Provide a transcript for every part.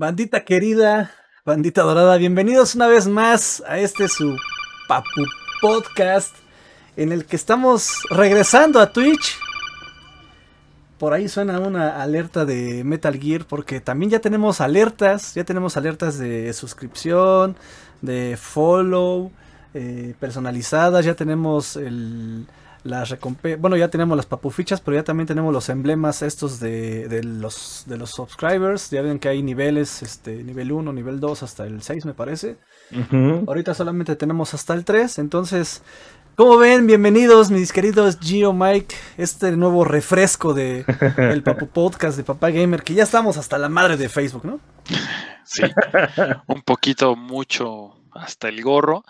Bandita querida, bandita dorada, bienvenidos una vez más a este su Papu Podcast en el que estamos regresando a Twitch. Por ahí suena una alerta de Metal Gear porque también ya tenemos alertas, ya tenemos alertas de suscripción, de follow, eh, personalizadas, ya tenemos el, las bueno, ya tenemos las papufichas, pero ya también tenemos los emblemas estos de, los, de los subscribers. Ya ven que hay niveles, este, nivel 1, nivel 2, hasta el 6 me parece. Ahorita solamente tenemos hasta el 3, entonces... ¿Cómo ven? Bienvenidos, mis queridos Gio Mike, este nuevo refresco de el Papu Podcast de Papá Gamer, que ya estamos hasta la madre de Facebook, ¿no? Sí, un poquito mucho hasta el gorro.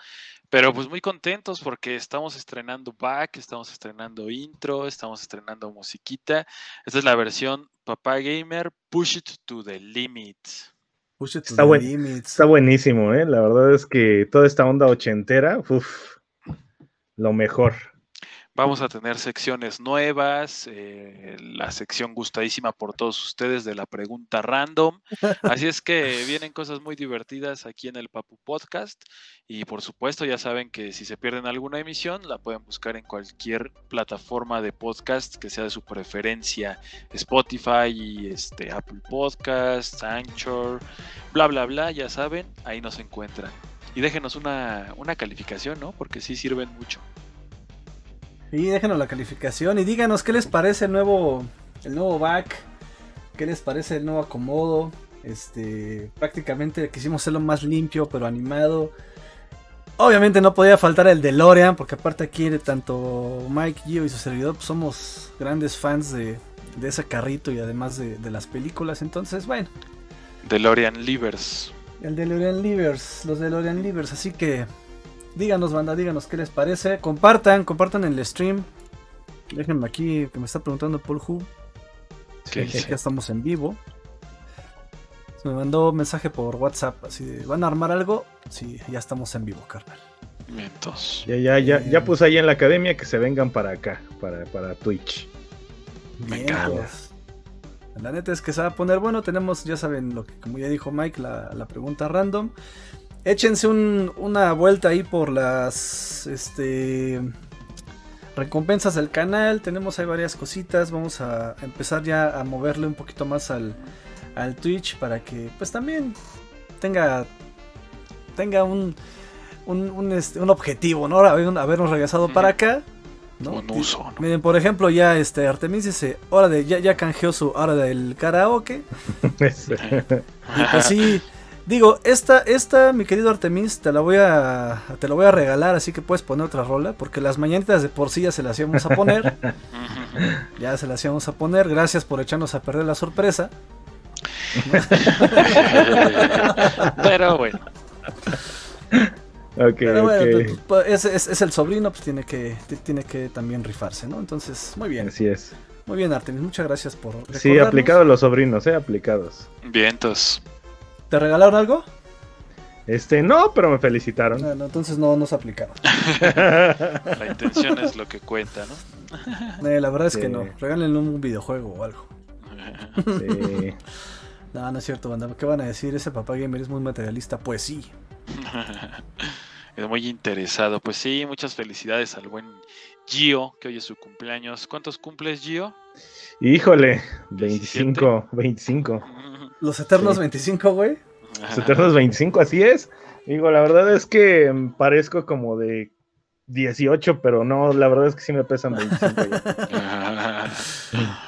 Pero pues muy contentos porque estamos estrenando back, estamos estrenando intro, estamos estrenando musiquita. Esta es la versión Papá Gamer Push It to the Limit. Push it to está, the limit. está buenísimo, ¿eh? La verdad es que toda esta onda ochentera, uff, lo mejor. Vamos a tener secciones nuevas, eh, la sección gustadísima por todos ustedes de la pregunta random. Así es que vienen cosas muy divertidas aquí en el Papu Podcast. Y por supuesto, ya saben que si se pierden alguna emisión, la pueden buscar en cualquier plataforma de podcast que sea de su preferencia. Spotify, este, Apple Podcasts, Anchor, bla, bla, bla, ya saben, ahí nos encuentran. Y déjenos una, una calificación, ¿no? Porque sí sirven mucho. Y déjenos la calificación y díganos qué les parece el nuevo, el nuevo back, qué les parece el nuevo acomodo. Este, prácticamente quisimos hacerlo más limpio, pero animado. Obviamente no podía faltar el de Lorian, porque aparte aquí tanto Mike, Gio y su servidor pues somos grandes fans de, ese carrito y además de, de, las películas. Entonces, bueno. DeLorean Livers. El DeLorean Livers, los DeLorean Livers. Así que Díganos, banda, díganos qué les parece. Compartan, compartan el stream. Déjenme aquí que me está preguntando Paul Hu. Que ya estamos en vivo. me mandó un mensaje por WhatsApp. Así ¿van a armar algo? Sí, ya estamos en vivo, carnal. Ya, ya, ya, ya eh. puse ahí en la academia que se vengan para acá, para, para Twitch. Me pues. La neta es que se va a poner bueno. Tenemos, ya saben, lo que como ya dijo Mike, la, la pregunta random. Échense una vuelta ahí por las este, recompensas del canal. Tenemos ahí varias cositas. Vamos a empezar ya a moverle un poquito más al, al Twitch para que pues también tenga, tenga un, un, este, objetivo, ¿no? Habernos regresado para acá. ¿no? Miren, por ejemplo, ya este Artemis dice, hora de, ya, ya canjeó su hora del karaoke. y pues sí, Digo, esta, esta, mi querido Artemis, te la voy a, te la voy a regalar, así que puedes poner otra rola, porque las mañanitas de por sí ya se las íbamos a poner. ya se las íbamos a poner. Gracias por echarnos a perder la sorpresa. Pero bueno. Pero bueno, pues, pues, es, es, el sobrino, pues tiene que, tiene que también rifarse, ¿no? Entonces, muy bien. Así es. Muy bien, Artemis, muchas gracias por. Sí, aplicados los sobrinos, ¿eh? Aplicados. Vientos. ¿Te regalaron algo? Este, no, pero me felicitaron. Bueno, entonces no nos aplicaron. la intención es lo que cuenta, ¿no? Eh, la verdad es que no. Regálenle un videojuego o algo. Sí. no, no es cierto, banda. ¿Qué van a decir? Ese papá gamer es muy materialista. Pues sí. es muy interesado. Pues sí, muchas felicidades al buen Gio, que hoy es su cumpleaños. ¿Cuántos cumples, Gio? Híjole, 25, 25. Los Eternos 25, güey. Los Eternos 25, así es. Digo, la verdad es que parezco como de 18, pero no, la verdad es que sí me pesan 25.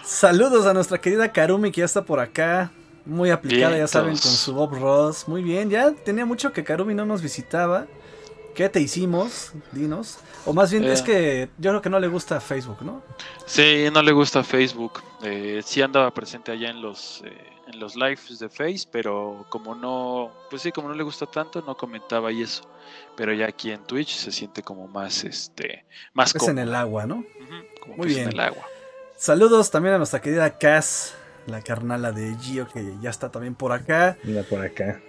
Saludos a nuestra querida Karumi que ya está por acá. Muy aplicada, ya saben, con su Bob Ross. Muy bien, ya tenía mucho que Karumi no nos visitaba. ¿Qué te hicimos? Dinos. O más bien es eh. que yo creo que no le gusta Facebook, ¿no? Sí, no le gusta Facebook. Eh, sí andaba presente allá en los eh, en los lives de Face, pero como no, pues sí, como no le gusta tanto, no comentaba y eso. Pero ya aquí en Twitch se siente como más, este, más Es en el agua, ¿no? como Muy bien. en el agua. Saludos también a nuestra querida Cass, la carnala de Gio, que ya está también por acá. Mira por acá.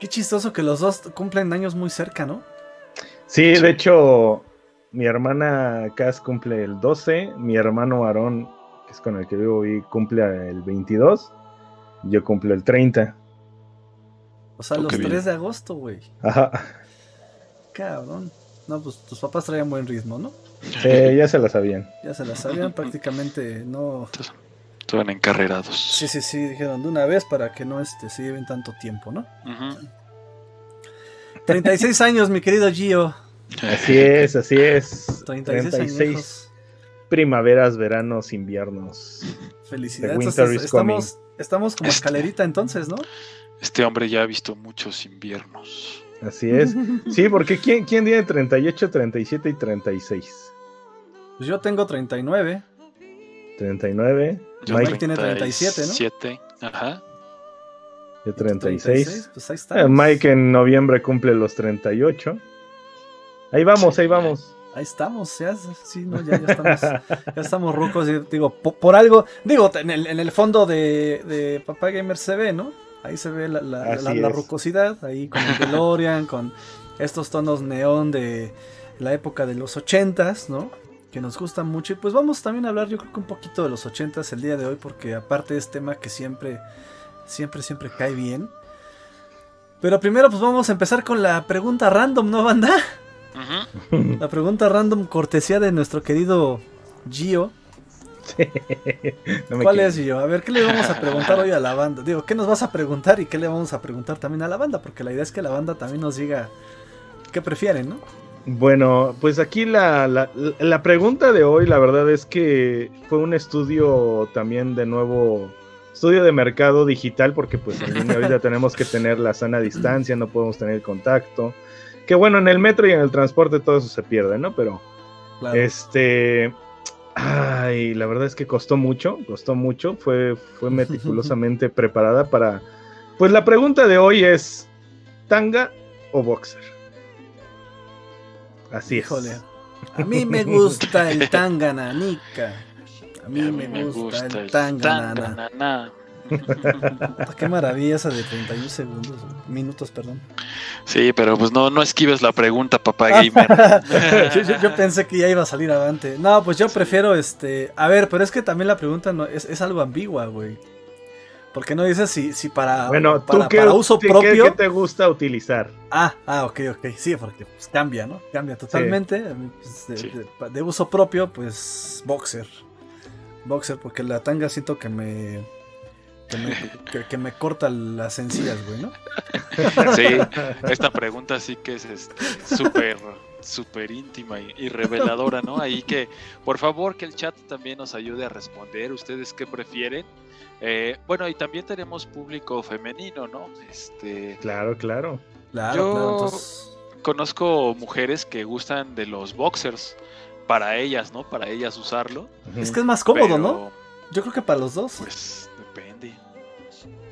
Qué chistoso que los dos cumplen años muy cerca, ¿no? Sí, de hecho, mi hermana Cass cumple el 12, mi hermano Aarón, que es con el que vivo hoy, cumple el 22 yo cumplo el 30. O sea, Oh, los qué bien. 3 de agosto, güey. Ajá. Cabrón. No, pues tus papás traían buen ritmo, ¿no? Sí, ya se la sabían. Ya se la sabían prácticamente, no. Estaban encarrerados. Sí, sí, sí, dijeron de una vez para que no este, se lleven tanto tiempo, ¿no? Ujú. 36 años, mi querido Gio. Así es, así es. 36, 36 años. Primaveras, veranos, inviernos. Felicidades. Entonces, estamos, estamos como Este- escalerita entonces, ¿no? Este hombre ya ha visto muchos inviernos. Así es. Sí, porque ¿quién, quién tiene 38, 37 y 36? Pues yo tengo 39. 39, Yo Mike Mike tiene 37, ¿no? 37, Ajá. de 36. Pues ahí Eh, está. Mike en noviembre cumple los 38. Ahí vamos, Sí. ahí vamos. Ahí estamos, ya, sí, no, ya, ya estamos, ya estamos rucos. y digo, po- por, algo, digo, en el, en el fondo de, de Papá Gamer se ve, ¿no? Ahí se ve la, la, rucosidad, ahí con el DeLorean, con estos tonos neón de la época de los ochentas, ¿no? Que nos gustan mucho. Y pues vamos también a hablar, yo creo que un poquito de los ochentas el día de hoy, porque aparte es tema que siempre, siempre, siempre cae bien. Pero primero pues vamos a empezar con la pregunta random, ¿no, banda? La pregunta random cortesía de nuestro querido Gio. No me ¿Cuál quiero. es Gio? A ver, ¿qué le vamos a preguntar hoy a la banda? Digo, ¿qué nos vas a preguntar y qué le vamos a preguntar también a la banda? Porque la idea es que la banda también nos diga qué prefieren, ¿no? Bueno, pues aquí la, la, la pregunta de hoy, la verdad es que fue un estudio también de nuevo, estudio de mercado digital, porque pues en línea ahorita tenemos que tener la sana distancia, no podemos tener contacto. Que bueno, en el metro y en el transporte todo eso se pierde, ¿no? Pero Claro. este, ay, la verdad es que costó mucho, costó mucho, fue, fue meticulosamente preparada para, pues la pregunta de hoy es, ¿tanga o boxer? Así es. Híjole. A mí me gusta el tangananica. A mí, A me, gusta, el tanganana. tanganana. Qué maravilla esa de 31 segundos, minutos, perdón. Sí, pero pues no, no esquives la pregunta, papá Ah, gamer. yo, yo- yo pensé que ya iba a salir avante. No, pues yo prefiero este. A ver, pero es que también la pregunta no, es, es algo ambigua, güey. Porque no dices si, si para, Bueno, ¿tú qué, para uso qué- propio. qué te gusta utilizar? Ah, ah, ok, ok. Sí, porque pues, cambia, ¿no? Cambia totalmente. Pues, de, Sí. de- de uso propio, pues boxer. Boxer, porque la tanga siento que me. Que me, que- que me corta las encías, güey, ¿no? Sí, esta pregunta sí que es este, súper, súper íntima y, y reveladora, ¿no? Ahí que, por favor, que el chat también nos ayude a responder. ¿Ustedes qué prefieren? Eh, bueno, y también tenemos público femenino, ¿no? Este, Claro, claro. Claro, Yo- claro. Entonces, conozco mujeres que gustan de los boxers para ellas, ¿no? Para ellas usarlo. es que es más cómodo, pero, ¿no? Yo creo que para los dos. Pues.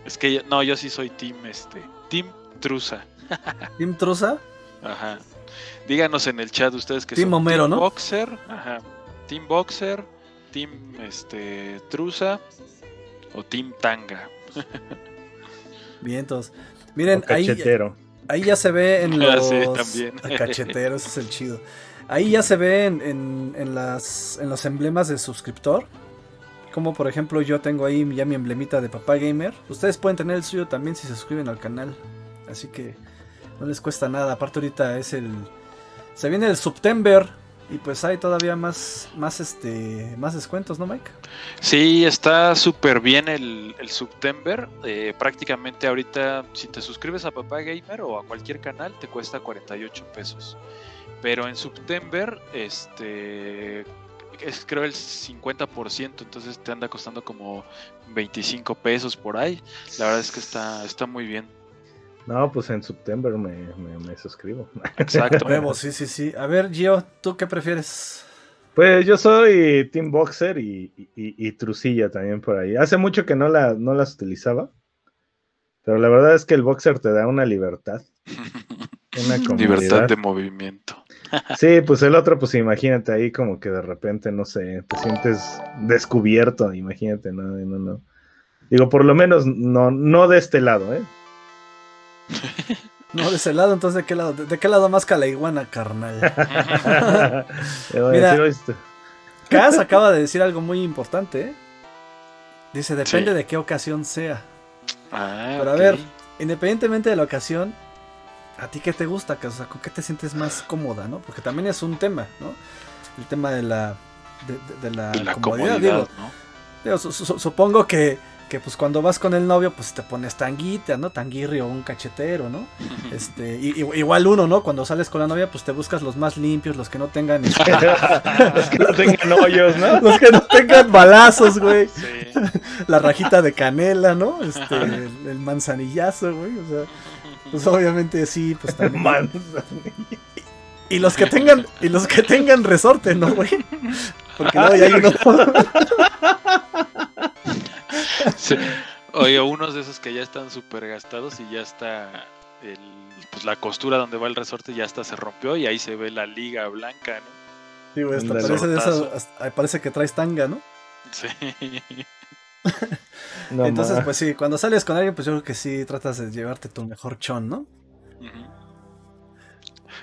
Es que yo- no, yo sí soy team este, team truza. Team Truza. Ajá. Díganos en el chat ustedes que Team son Homero, team ¿no? boxer, ajá. Team boxer, team este truza o team tanga. Bien, entonces. Miren, O ahí, cachetero. ahí ya se ve en Ah, los. sí, también. Cachetero, ese es el chido. Ahí ya se ve en, en- en las, en los emblemas de suscriptor. Como por ejemplo, yo tengo ahí ya mi emblemita de Papá Gamer. Ustedes pueden tener el suyo también si se suscriben al canal. Así que no les cuesta nada. Aparte, ahorita es el. Se viene el September. Y pues hay todavía más, más este, más descuentos, ¿no, Mike? Sí, está súper bien el, el September. Eh, prácticamente ahorita, si te suscribes a Papá Gamer o a cualquier canal, te cuesta 48 pesos. Pero en September, este es creo el 50%, entonces te anda costando como 25 pesos por ahí. La verdad es que está, está muy bien. No, pues en septiembre me, me- me suscribo. Exacto. Huevo, sí, sí, sí. A ver, Gio, ¿tú qué prefieres? Pues yo soy Team Boxer y, y, y Trucilla también por ahí. Hace mucho que no, la, no las utilizaba. Pero la verdad es que el Boxer te da una libertad. Una comodidad. Libertad de movimiento. Sí, pues el otro, pues imagínate ahí como que de repente, no sé, te sientes descubierto, imagínate, no, no, no. Digo, por lo menos no, no de este lado, ¿eh? No, de ese lado, entonces, ¿de qué lado? ¿De, de qué lado más iguana, carnal? Le voy a Mira. Kaz acaba de decir algo muy importante, ¿eh? Dice, depende Sí. de qué ocasión sea. Ah, Pero a ver, independientemente de la ocasión, ¿a ti qué te gusta? O sea, ¿con qué te sientes más cómoda, no? Porque también es un tema, ¿no? El tema de la, de, de la, La comodidad, comodidad, digo. ¿no? Digo, su- su- supongo que, que pues cuando vas con el novio, pues te pones tanguita, ¿no? Tanguirri o un cachetero, ¿no? Este, y- y- igual uno, ¿no? Cuando sales con la novia, pues te buscas los más limpios, los que no tengan, es que no tengan hoyos, ¿no? los que no tengan balazos, güey. Sí. La rajita de canela, ¿no? Este, el, el manzanillazo, güey. O sea, pues obviamente sí, pues también. Man. Y los que tengan, y los que tengan resorte, ¿no, güey? Porque luego ya hay uno. Sí. Oye, unos de esos que ya están súper gastados y ya está el, pues la costura donde va el resorte ya hasta se rompió y ahí se ve la liga blanca, ¿no? Sí, güey, hasta parece, de esas- Sortazo. hasta- parece que traes tanga, ¿no? Sí. No Entonces, más. pues sí, cuando sales con alguien, pues yo creo que sí tratas de llevarte tu mejor chon, ¿no?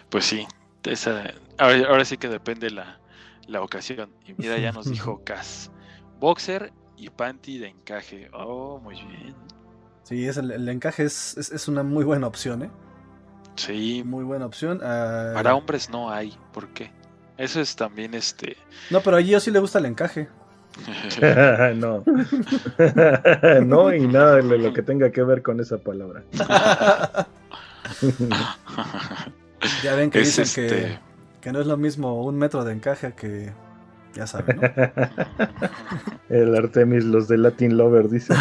Pues sí, esa, ahora, ahora sí que depende la, la ocasión. Y mira, ya nos dijo Cas. Boxer y panty de encaje. Oh, muy bien. Sí, es el, el encaje es, es, es una muy buena opción, ¿eh? Sí, Muy buena opción. Ah, para hombres no hay. ¿Por qué? Eso es también este. No, pero a Gio sí le gusta el encaje. no. no, y nada de lo que tenga que ver con esa palabra. Ya ven que es dicen que, este. que no es lo mismo un metro de encaje que. Ya saben, ¿no? El Artemis, los de Latin Lover, dice.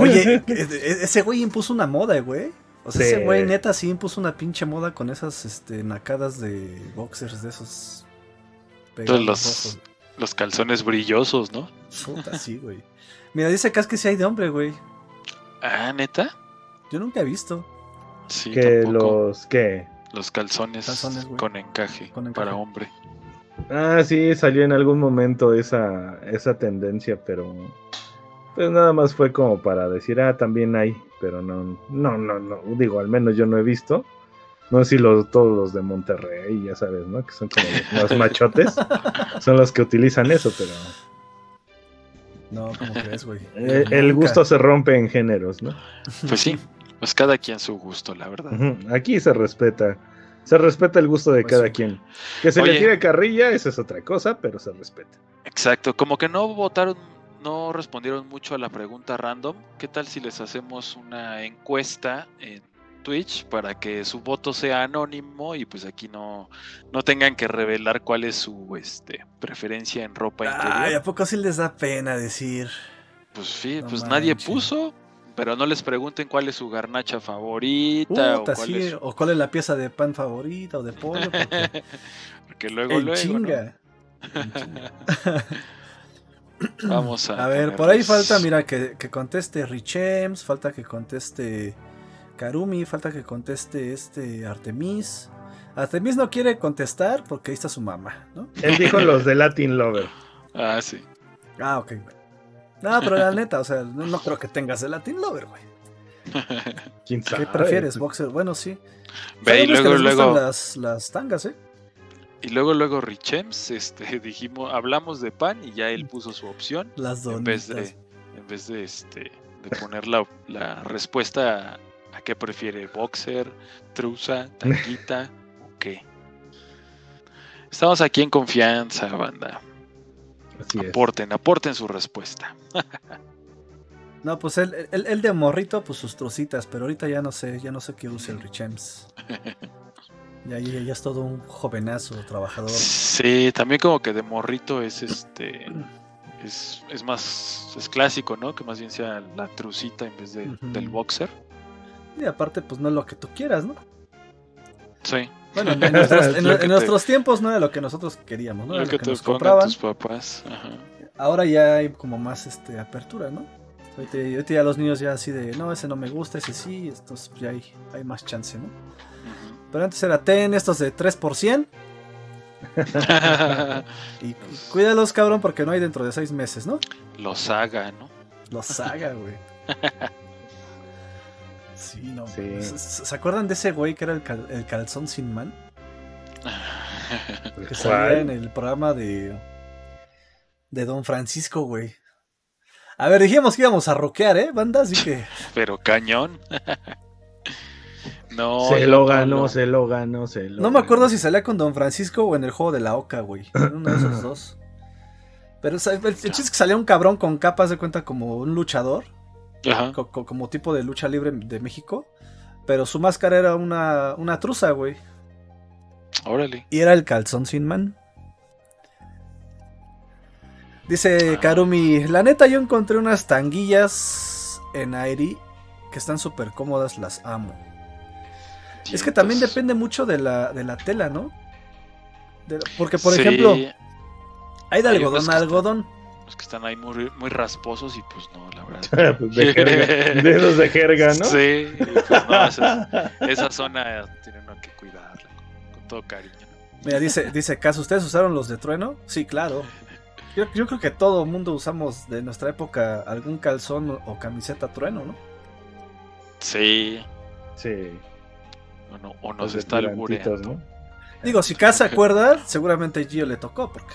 Oye, e- e- ese güey impuso una moda, güey. O sea, Sí. ese güey neta sí impuso una pinche moda con esas este, nacadas de boxers de esos. pegados los, rojos. Los calzones brillosos, ¿no? Puta, sí, güey. Mira, dice Cas que sí hay de hombre, güey. Ah, neta. Yo nunca he visto. Sí, que tampoco. los que Los calzones, Calzones, güey. con, encaje Con encaje. para hombre. Ah, sí, salió en algún momento esa, esa tendencia, pero pues nada más fue como para decir, ah, también hay, pero no, no, no, no, digo, al menos yo no he visto. No sé si los, todos los de Monterrey, ya sabes, ¿no? Que son como los más machotes, son los que utilizan eso, pero No, ¿cómo crees, güey? eh, el gusto se rompe en géneros, ¿no? Pues sí, pues cada quien su gusto, la verdad. Aquí se respeta, se respeta el gusto de Pues cada sí. quien. Que se Oye. le tire carrilla, esa es otra cosa, pero se respeta. Exacto, como que no votaron, no respondieron mucho a la pregunta random. ¿Qué tal si les hacemos una encuesta en Twitch para que su voto sea anónimo y pues aquí no, no tengan que revelar cuál es su este, preferencia en ropa Ay, interior? ¿a poco sí les da pena decir? Pues sí, No pues nadie puso, pero no les pregunten cuál es su garnacha favorita Puta, o cuál sí, es o cuál es la pieza de pan favorita o de pollo. Porque Porque luego, luego, ¿no? chinga. Vamos a. A ver, por ahí falta, mira, que, que conteste Richems, falta que conteste Karumi, falta que conteste este Artemis. Artemis no quiere contestar porque ahí está su mamá, ¿no? Él dijo los de Latin Lover. Ah, sí. Ah, ok, güey. No, pero la neta, o sea, no, no creo que tengas el Latin Lover, güey. ¿Quién ¿Qué prefieres, boxer? Bueno, sí. Ve, y que luego, luego. Las, las tangas, ¿eh? Y luego, luego Richems, este, dijimos, hablamos de pan y ya él puso su opción Las en vez donitas. de, en vez de este, de poner la, la respuesta qué prefiere, boxer, truza, tanguita o qué. Estamos aquí en confianza, banda. Así es. Aporten, aporten su respuesta. No, pues él, él, él de morrito, pues sus trocitas, pero ahorita ya no sé, ya no sé qué usa el Richems. Ya, ya, ya es todo un jovenazo, trabajador. Sí, también como que de morrito es este, es, es más, es clásico, ¿no? Que más bien sea la trucita en vez de, del boxer. Y aparte, pues no es lo que tú quieras, ¿no? Sí. Bueno, en nuestros, en- Lo que en te- nuestros tiempos no era lo que nosotros queríamos, ¿no? Era Lo lo que te nos compraban. tus papás. Ajá. Ahora ya hay como más este apertura, ¿no? Ahorita, ahorita ya los niños ya así de, no, ese no me gusta, ese sí, entonces ya hay, hay más chance, ¿no? Pero antes era ten estos de 3%. Y, y cuídalos, cabrón, porque no hay dentro de 6 meses, ¿no? Los saga, ¿no? Los saga, güey. Sí, no. Sí. ¿Se, acuerdan de ese güey que era el, cal- el calzón sin man? Que salía en el programa de. De Don Francisco, güey. A ver, dijimos que íbamos a rockear, ¿eh, banda? Así que. Pero cañón. no. Se lo ganó, se lo ganó, se lo No me acuerdo si salía con Don Francisco o en el juego de la Oca, güey. uno de esos dos. Pero el, chiste es que salía un cabrón con capas de cuenta como un luchador. Ajá. como tipo de lucha libre de México. Pero su máscara era una, una truza, güey. Órale. Y era el calzón sin man. Dice ah. Karumi, la neta yo encontré unas tanguillas en Airi que están súper cómodas, las amo. es que también depende mucho de la, de la tela, ¿no? porque, por ejemplo, hay de algodón a algodón. Los que están ahí muy, muy rasposos y pues no, la verdad. Pues de, jerga, de esos de jerga, ¿no? Sí, pues no, esa, zona tiene uno que cuidarla con, todo cariño. Mira, dice, dice Caso, ¿ustedes usaron los de trueno? Sí, claro. Yo, yo creo que todo el mundo usamos de nuestra época algún calzón o camiseta trueno, ¿no? Sí. Sí. O, nos está albureando. ¿no? Digo, si Cas se acuerda, seguramente Gio le tocó, porque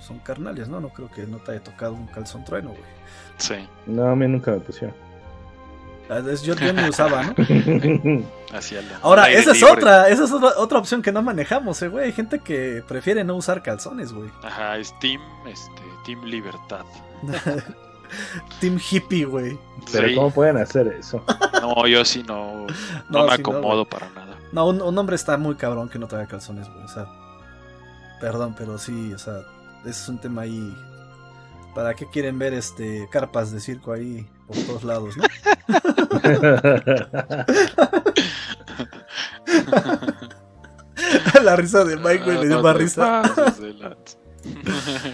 son carnales, ¿no? No creo que no te haya tocado un calzón trueno, güey. Sí. No, a mí nunca me pusieron. Ah, yo, yo ni usaba, ¿no? Así Ahora, esa es otra, esa es otra, opción que no manejamos, eh, güey. Hay gente que prefiere no usar calzones, güey. Ajá, es Team, este, Team Libertad. team Hippie, güey. Pero ¿cómo pueden hacer eso? No, yo sí no, no, me acomodo para nada. No, un, un, hombre está muy cabrón que no traiga calzones, güey. O sea, perdón, pero sí, o sea, es un tema ahí. ¿Para qué quieren ver este carpas de circo ahí por todos lados, no? La risa de Mike, güey, me dio más risa.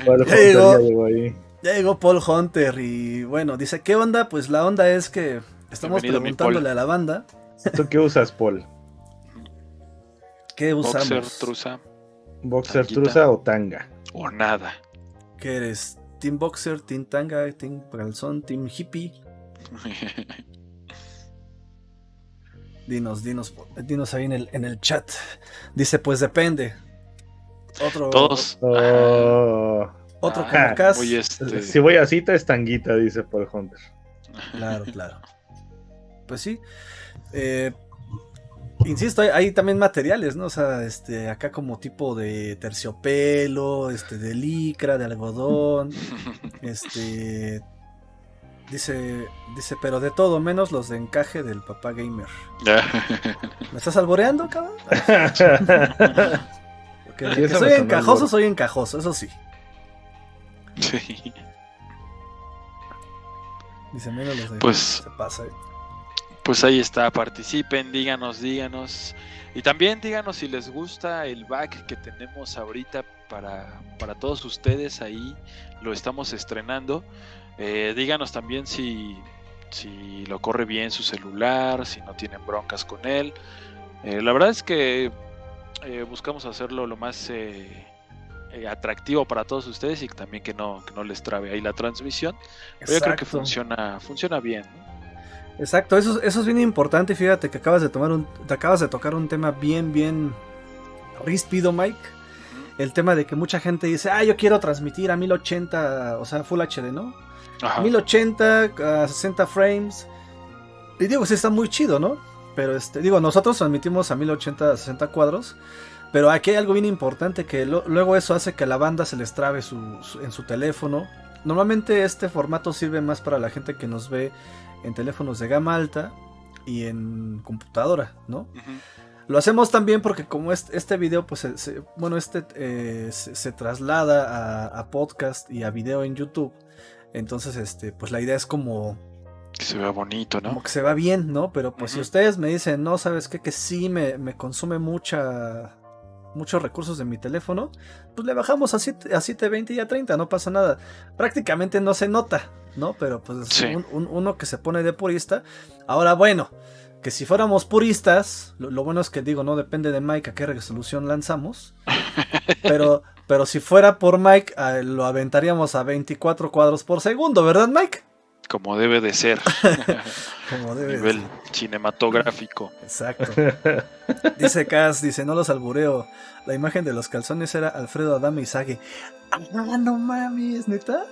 ya, llegó, ya llegó Paul Hunter y bueno, dice, ¿qué onda? Pues la onda es que estamos preguntándole a la banda. ¿Tú qué usas, Paul? ¿Qué usamos? Boxer, truza. Boxer, truza o tanga o nada. ¿Qué eres? ¿Team Boxer, Team Tanga, Team Calzón, Team Hippie? dinos, dinos, dinos ahí en el, en el chat. Dice, pues depende. Otro. Todos. Oh. Otro ah, este... Si voy a cita es tanguita, dice Paul Hunter. Claro, claro. Pues sí. Eh, Insisto, hay, también materiales, ¿no? O sea, este, acá como tipo de terciopelo, este, de licra, de algodón, este, dice, dice, pero de todo menos los de encaje del papá gamer. ¿Me estás alboreando, cabrón? Porque soy encajoso, soy encajoso, eso sí. Sí. Dice, menos los de pues, se pasa, ¿eh? Pues ahí está, participen, díganos, díganos. Y también díganos si les gusta el back que tenemos ahorita para, para todos ustedes ahí. Lo estamos estrenando. Eh, díganos también si, si lo corre bien su celular, si no tienen broncas con él. Eh, la verdad es que eh, buscamos hacerlo lo más atractivo para todos ustedes y también que no, que no les trabe ahí la transmisión. Pero yo creo que funciona, funciona bien. Exacto, eso, eso es bien importante. Fíjate que acabas de tomar un, te acabas de tocar un tema bien, bien ríspido, Mike. El tema de que mucha gente dice, ah, yo quiero transmitir a 1080, o sea, Full HD, ¿no? Ajá. 1080, a 60 frames. Y digo, sí está muy chido, ¿no? Pero este, digo, nosotros transmitimos a 1080 a 60 cuadros. Pero aquí hay algo bien importante que luego eso hace que la banda se les trabe en su teléfono. Normalmente este formato sirve más para la gente que nos ve en teléfonos de gama alta y en computadora, ¿no? Lo hacemos también porque como este, este video, pues, bueno, este eh, se, traslada a, podcast y a video en YouTube. Entonces, este, pues la idea es como... Que se vea bonito, ¿no? Como que se vea bien, ¿no? Pero pues si ustedes me dicen, no, ¿sabes qué? Que sí me, me consume mucha muchos recursos de mi teléfono, pues le bajamos a, 7, a 720 y a 30, no pasa nada. Prácticamente no se nota, ¿no? Pero pues uno que se pone de purista. Ahora, bueno, que si fuéramos puristas, lo, bueno es que digo, no depende de Mike a qué resolución lanzamos. pero, pero si fuera por Mike, lo aventaríamos a 24 cuadros por segundo, ¿verdad, Mike? Como debe de ser. Como debe Nivel cinematográfico. Exacto. Dice Cass, dice, no los albureo. La imagen de los calzones era Alfredo Adame y Sage. Ah, no mames, neta.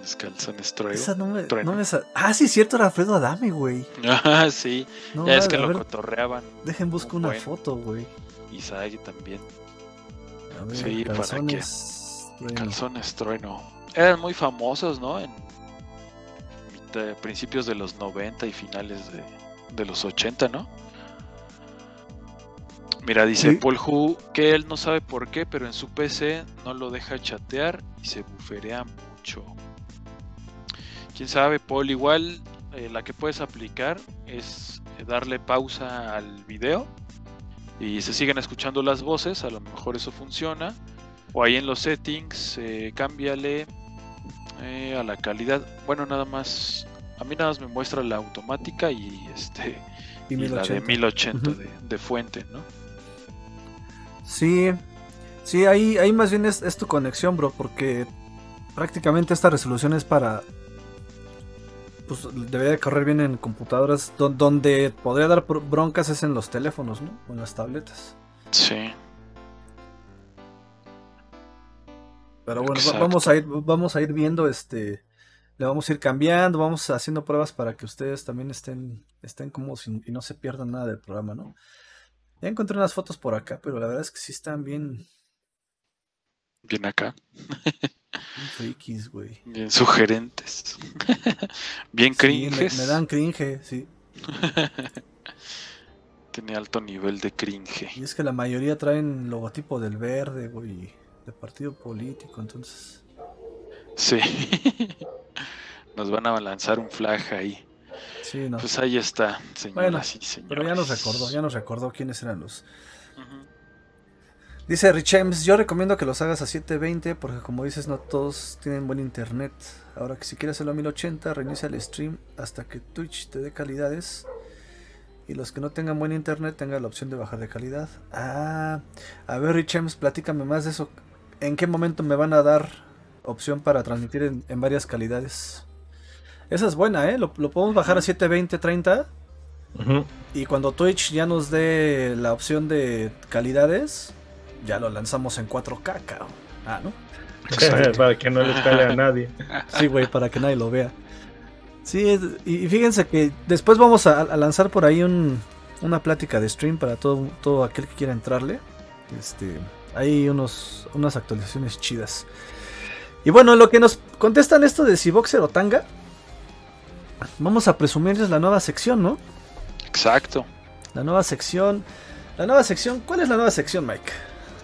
Los calzones trueno. Esa no me, no me Ah, sí, cierto, era Alfredo Adame, güey. Ah, sí. ya es que lo cotorreaban. Dejen buscar una foto, güey. Isaac también. sí, calzones para que. Calzones trueno. Eran muy famosos, ¿no? En principios de los 90 y finales de, los 80, ¿no? Mira, dice Paul Hu que él no sabe por qué, pero en su PC no lo deja chatear y se buferea mucho. Quién sabe, Paul, igual eh, la que puedes aplicar es eh, darle pausa al video y se siguen escuchando las voces, a lo mejor eso funciona. O ahí en los settings, eh, cámbiale eh, a la calidad. Bueno, nada más. A mí nada más me muestra la automática y este. Y, la de 1080 de, fuente, ¿no? Sí. Sí, ahí, ahí más bien es, tu conexión, bro, porque prácticamente esta resolución es para pues debería correr bien en computadoras. donde podría dar broncas es en los teléfonos, ¿no? O en las tabletas. Sí. Pero bueno, vamos a ir, vamos a ir viendo este. Le vamos a ir cambiando, vamos haciendo pruebas para que ustedes también estén, estén cómodos y, no se pierdan nada del programa, ¿no? Ya encontré unas fotos por acá, pero la verdad es que sí están bien. Bien acá. Bien frikis, güey. Bien sugerentes. bien cringes. me, dan cringe, sí. Tiene alto nivel de cringe. Y es que la mayoría traen logotipo del verde, güey de partido político, entonces. Sí. nos van a lanzar un flag ahí. Sí, no. Pues ahí está, señoras bueno, Pero ya nos recordó, ya nos recordó quiénes eran los. Dice Richems, yo recomiendo que los hagas a 720 porque como dices no todos tienen buen internet. Ahora que si quieres hacerlo a 1080, reinicia el stream hasta que Twitch te dé calidades. Y los que no tengan buen internet tengan la opción de bajar de calidad. Ah, a ver Richems, platícame más de eso. ¿En qué momento me van a dar opción para transmitir en, varias calidades? Esa es buena, ¿eh? Lo, podemos bajar a 720, 30. Y cuando Twitch ya nos dé la opción de calidades, ya lo lanzamos en 4K, Ah, ¿no? para que no le cale a nadie. Sí, güey, para que nadie lo vea. Sí, y fíjense que después vamos a, lanzar por ahí una plática de stream para todo, todo aquel que quiera entrarle. Este, hay unos, unas actualizaciones chidas. Y bueno, lo que nos contestan esto de si Boxer o Tanga, vamos a presumirles la nueva sección, ¿no? Exacto. La nueva sección. La nueva sección, ¿cuál es la nueva sección, Mike?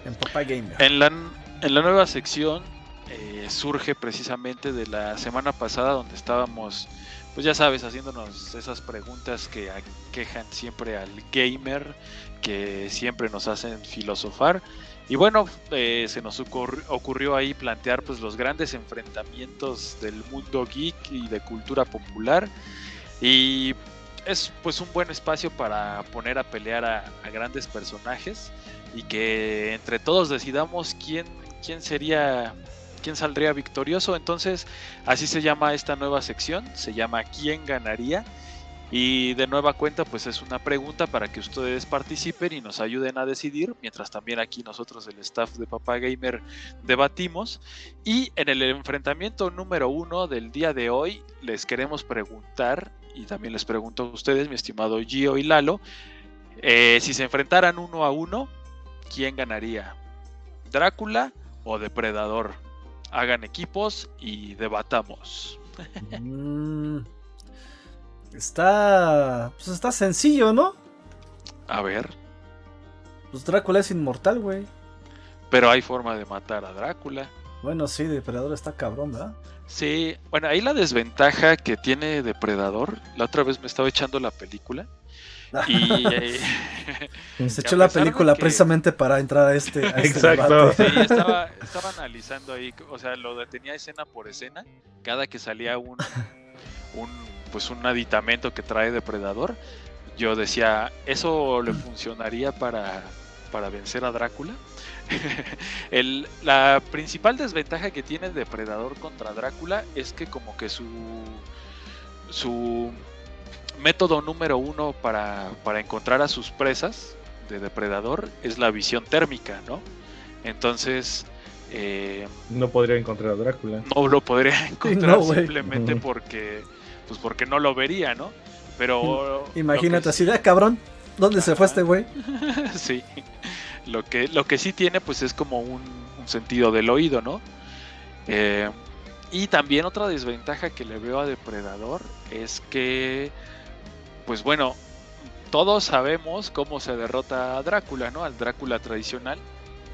En Papá Gamer. En la, en la nueva sección eh, surge precisamente de la semana pasada donde estábamos, pues ya sabes, haciéndonos esas preguntas que aquejan siempre al gamer, que siempre nos hacen filosofar. Y bueno, eh, se nos ocurrió, ahí plantear pues los grandes enfrentamientos del mundo geek y de cultura popular. Y es pues un buen espacio para poner a pelear a, grandes personajes y que entre todos decidamos quién, quién sería quién saldría victorioso. Entonces, así se llama esta nueva sección, se llama ¿Quién ganaría? Y de nueva cuenta, pues es una pregunta para que ustedes participen y nos ayuden a decidir, mientras también aquí nosotros, el staff de Papá Gamer, debatimos. Y en el enfrentamiento número uno del día de hoy, les queremos preguntar, y también les pregunto a ustedes, mi estimado Gio y Lalo, eh, si se enfrentaran uno a uno, ¿quién ganaría? ¿Drácula o Depredador? Hagan equipos y debatamos. Está. Pues está sencillo, ¿no? A ver. Pues Drácula es inmortal, güey. Pero hay forma de matar a Drácula. Bueno, sí, Depredador está cabrón, ¿verdad? Sí, bueno, ahí la desventaja que tiene Depredador, la otra vez me estaba echando la película. y eh, se echó la película precisamente para entrar a este, a este Exacto. Sí, estaba, estaba, analizando ahí, o sea, lo detenía escena por escena, cada que salía un, un pues un aditamento que trae Depredador. Yo decía, ¿eso le funcionaría para, para vencer a Drácula? El, la principal desventaja que tiene Depredador contra Drácula es que como que su, su método número uno para, para encontrar a sus presas de Depredador es la visión térmica, ¿no? Entonces, Eh, no podría encontrar a Drácula. No lo podría encontrar simplemente porque, pues porque no lo vería, ¿no? Pero imagínate así de cabrón, ¿dónde se fue este güey? sí. Lo que, lo que sí tiene, pues es como un, sentido del oído, ¿no? Eh, y también otra desventaja que le veo a Depredador es que, pues bueno, todos sabemos cómo se derrota a Drácula, ¿no? Al Drácula tradicional,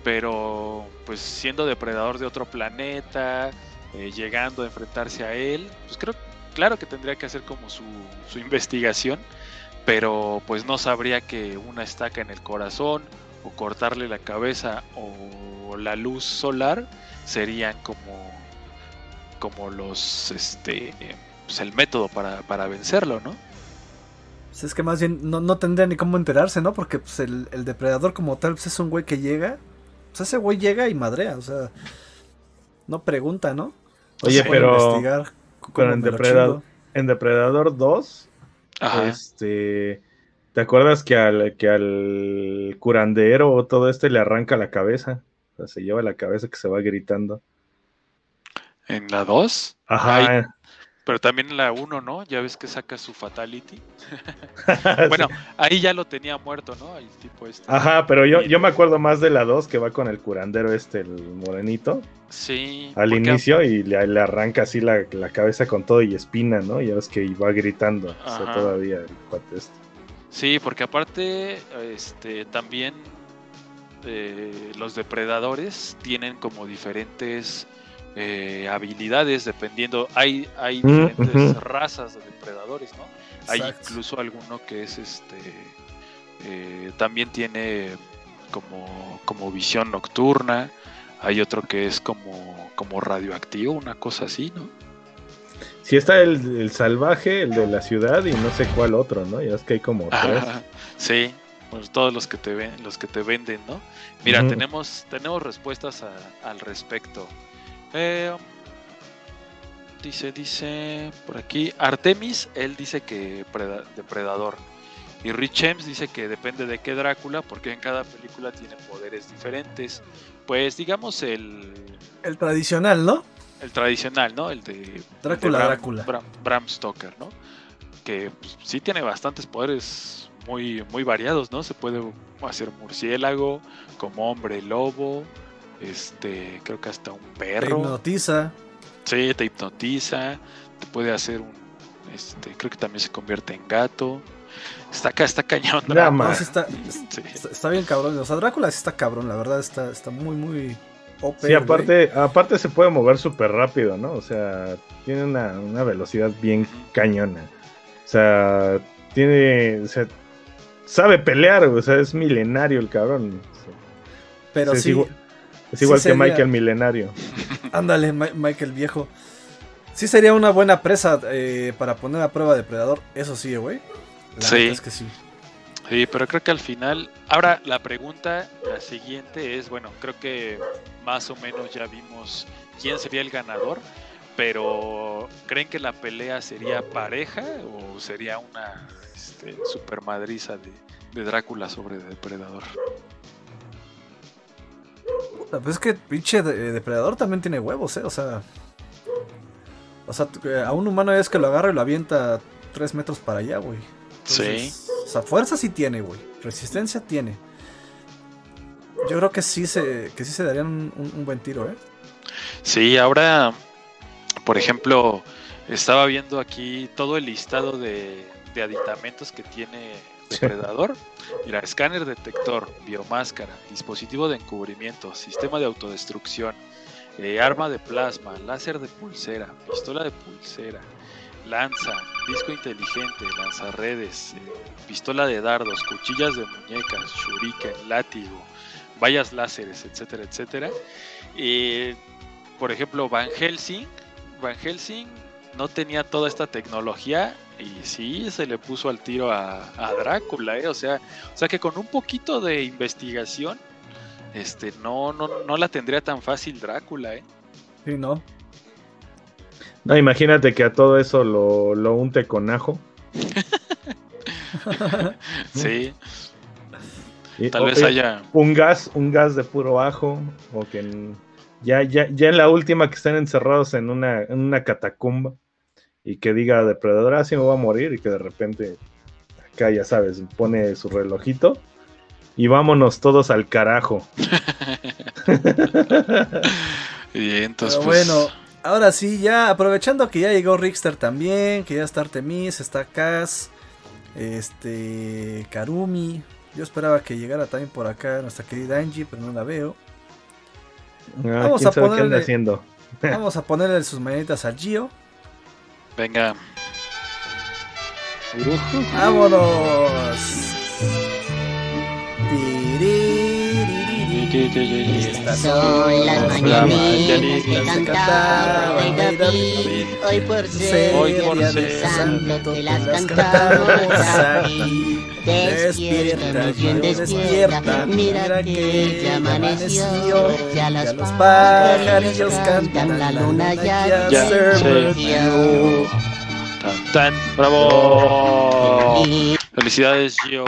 pero pues siendo depredador de otro planeta, eh, llegando a enfrentarse a él, pues creo, claro que tendría que hacer como su, su investigación, pero pues no sabría que una estaca en el corazón o cortarle la cabeza o la luz solar serían como como los este pues el método para, para vencerlo, ¿no? Pues es que más bien no, no tendría ni cómo enterarse, ¿no? Porque pues el, depredador como tal pues es un güey que llega. Pues ese güey llega y madrea, o sea. No pregunta, ¿no? Oye, pero. En, Depredador, en Depredador 2. Este. ¿Te acuerdas que al, que al curandero o todo este le arranca la cabeza? O sea, se lleva la cabeza que se va gritando. ¿En la 2? Ajá. Pero también la 1, ¿no? Ya ves que saca su Fatality. bueno, ahí ya lo tenía muerto, ¿no? El tipo este. Ajá, pero yo, yo me acuerdo más de la 2 que va con el curandero este, el morenito. Sí. Al inicio y le, arranca así la, cabeza con todo y espina, ¿no? Y ya ves que iba gritando o sea, todavía el cuate este. Sí, porque aparte, este, también eh, los depredadores tienen como diferentes eh, habilidades dependiendo. Hay, hay diferentes razas de depredadores, ¿no? Hay incluso alguno que es este. Eh, también tiene como, como visión nocturna. Hay otro que es como, como radioactivo, una cosa así, ¿no? Si está el, salvaje, el de la ciudad y no sé cuál otro, ¿no? Ya es que hay como tres. sí, pues todos los que te ven, los que te venden, ¿no? Mira, tenemos, tenemos respuestas al respecto. Eh, dice, dice por aquí, Artemis, él dice que depredador. Y Rich James dice que depende de qué Drácula, porque en cada película tiene poderes diferentes. Pues digamos el... El tradicional, ¿no? El tradicional, ¿no? El de... Drácula, Drácula. Bram, Stoker, ¿no? Que pues, sí tiene bastantes poderes muy, muy variados, ¿no? Se puede hacer murciélago, como hombre lobo, este, creo que hasta un perro. Te hipnotiza. Sí, te hipnotiza. Te puede hacer un. Este, creo que también se convierte en gato. Está acá, está cañón. está, está, bien cabrón. O sea, Drácula sí está cabrón, la verdad está, está muy, muy OP, Sí, aparte, aparte se puede mover súper rápido, ¿no? O sea, tiene una, una velocidad bien cañona. O sea, tiene. O sea, sabe pelear, o sea, es milenario el cabrón. Pero sí. Es igual que Michael Milenario. Ándale, Michael viejo. Sí sería una buena presa eh, para poner a prueba Depredador. Eso sí, güey. Sí. Es que sí. Sí, pero creo que al final. Ahora, la pregunta, la siguiente es: bueno, creo que más o menos ya vimos quién sería el ganador. Pero, ¿creen que la pelea sería pareja o sería una este, super madriza de, de Drácula sobre Depredador? Pues es que pinche depredador también tiene huevos, ¿eh? O sea. O sea, a un humano es que lo agarra y lo avienta tres metros para allá, güey. sí. O sea, fuerza sí tiene, güey. Resistencia tiene. Yo creo que sí se, que sí se darían un, buen tiro, ¿eh? Sí, ahora, por ejemplo, estaba viendo aquí todo el listado de, de aditamentos que tiene Depredador. Mira, escáner detector, biomáscara, dispositivo de encubrimiento, sistema de autodestrucción, eh, arma de plasma, láser de pulsera, pistola de pulsera, lanza, disco inteligente, lanzarredes, eh, pistola de dardos, cuchillas de muñecas, shuriken, látigo, vallas láseres, etcétera, etcétera. Por ejemplo, Van Helsing, Van Helsing no tenía toda esta tecnología y sí, se le puso al tiro a, Drácula, ¿eh? O sea, o sea que con un poquito de investigación, este, no, no, no la tendría tan fácil Drácula, ¿eh? Sí, ¿no? No, imagínate que a todo eso lo, lo unte con ajo. sí. Tal vez haya. Un gas, un gas de puro ajo. O que Ya, ya, ya en la última que están encerrados en una, en una catacumba y que diga depredador, así ah, me voy a morir y que de repente acá ya sabes, pone su relojito y vámonos todos al carajo. y entonces, pues, bueno, ahora sí, ya aprovechando que ya llegó Rickster también, que ya está Artemis, está Kaz, este, Karumi. Yo esperaba que llegara también por acá nuestra querida Angie, pero no la veo. Ah, vamos, a ponerle, haciendo? vamos a ponerle sus mañanitas a Gio. Venga. ¡Vámonos! Estas son las mañanitas que cantaba David. Hoy por ser hoy por ser santo te las cantamos aquí. Despierta, bien despierta, mira que ya amaneció. Ya los pajarillos cantan, la luna ya se metió. Tan, bravo. Felicidades, Gio.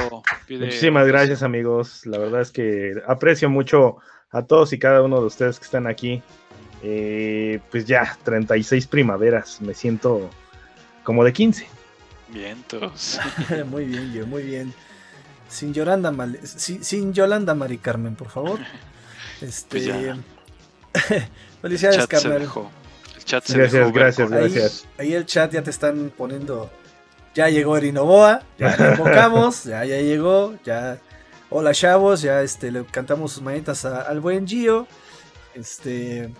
Muchísimas gracias, amigos. La verdad es que aprecio mucho a todos y cada uno de ustedes que están aquí. Eh, pues ya, 36 primaveras. Me siento como de 15. Vientos. muy bien, Gio, muy bien. Sin Yolanda, sin, Yolanda Mari Carmen, por favor. Este. Pues Felicidades, Carmen gracias, gracias, gracias. Ahí el chat ya te están poniendo. Ya llegó Erinoboa, ya le invocamos, ya, ya llegó, ya. Hola chavos, ya este, le cantamos sus manitas al buen Gio. Este.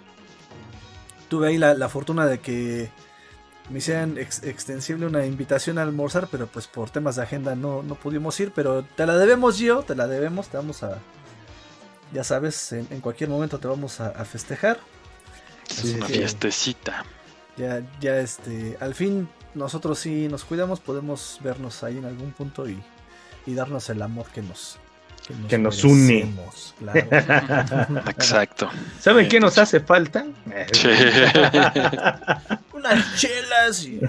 Tuve ahí la, fortuna de que me hicieran extensible una invitación a almorzar, pero pues por temas de agenda no, no pudimos ir. Pero te la debemos, Gio, te la debemos, te vamos a. Ya sabes, en, cualquier momento te vamos a festejar es una fiestecita. Ya, ya este, al fin nosotros sí nos cuidamos, podemos vernos ahí en algún punto y, darnos el amor que nos, que nos, une. Exacto. ¿Saben qué nos hace falta? Unas chelas. Y...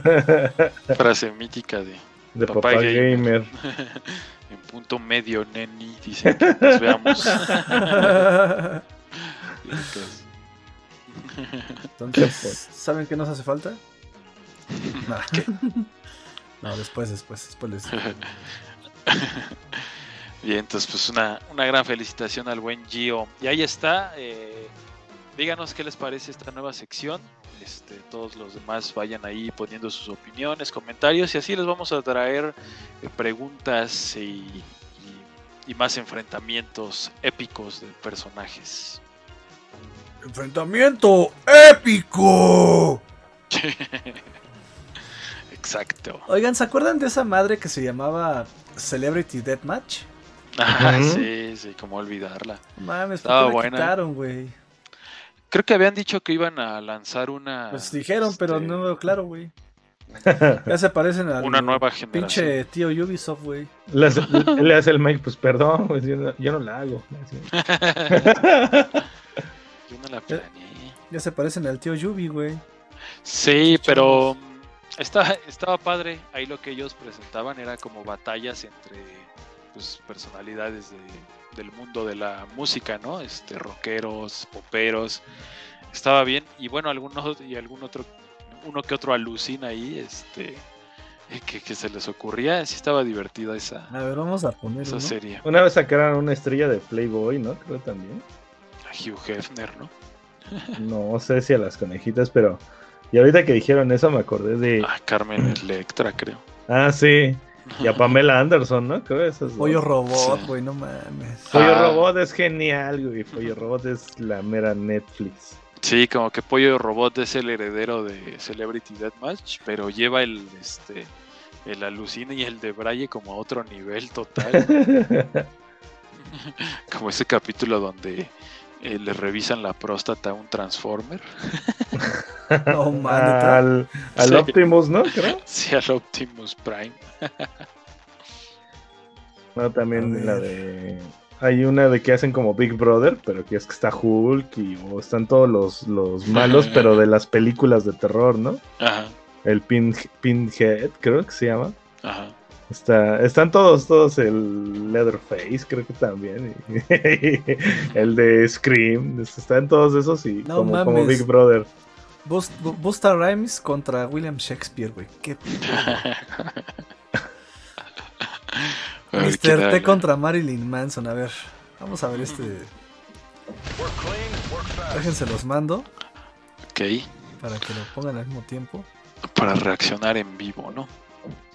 Frase mítica de, de papá, gamer. en punto medio, neni, dice que nos veamos. Entonces, ¿saben qué nos hace falta? No, después, después, después les Bien, entonces pues una, una, gran felicitación al buen Gio. Y ahí está. Eh, díganos qué les parece esta nueva sección. Este, todos los demás vayan ahí poniendo sus opiniones, comentarios y así les vamos a traer eh, preguntas y, y más enfrentamientos épicos de personajes. Enfrentamiento épico. Exacto. Oigan, ¿se acuerdan de esa madre que se llamaba Celebrity Deathmatch? Ah, sí, sí, cómo olvidarla. Mames, Estaba buena. güey? Creo que habían dicho que iban a lanzar una. Pues dijeron, pero este, no veo claro, güey. Ya se parecen a una nueva generación. Pinche tío Ubisoft, güey. Le, hace el Mike, pues perdón, yo, no, la hago. Yo no la planeé. Ya, se parecen al tío Yubi, güey. Sí, pero estaba, estaba padre. Ahí lo que ellos presentaban era como batallas entre pues, personalidades del mundo de la música, ¿no? Este, rockeros, poperos. Estaba bien. Y bueno, algunos y algún otro, uno que otro alucina ahí, este. Que, se les ocurría, sí estaba divertida esa. A ver, vamos a poner esa serie. Una vez sacaron una estrella de Playboy, ¿no? Creo también. Hugh Hefner, ¿no? no sé si a las conejitas, pero. Y ahorita que dijeron eso me acordé de. Ah, Carmen Electra, creo. Ah, sí. Y a Pamela Anderson, ¿no? Creo eso Pollo Robot, güey, no mames. Pollo ah. Robot es genial, güey. Pollo Robot es la mera Netflix. Sí, como que Pollo Robot es el heredero de Celebrity Deathmatch, pero lleva el este el alucine y el de Braille como a otro nivel total. como ese capítulo donde eh, le revisan la próstata a un Transformer. no, al, al Optimus, ¿no? Creo. Sí, al Optimus Prime. no, también la de. Hay una de que hacen como Big Brother, pero que es que está Hulk y o están todos los, los malos, pero de las películas de terror, ¿no? Ajá. El Pin, Pinhead, creo que se llama. Ajá. Está, están todos, todos el Leatherface, creo que también. el de Scream. Están todos esos y No como. Big Brother. Bust- Bu- Busta Rhymes contra William Shakespeare, güey. Qué Mr. ¿qué T tal? contra Marilyn Manson. A ver, vamos a ver este. Déjense los mando Ok, para que lo pongan al mismo tiempo. para reaccionar en vivo, ¿no?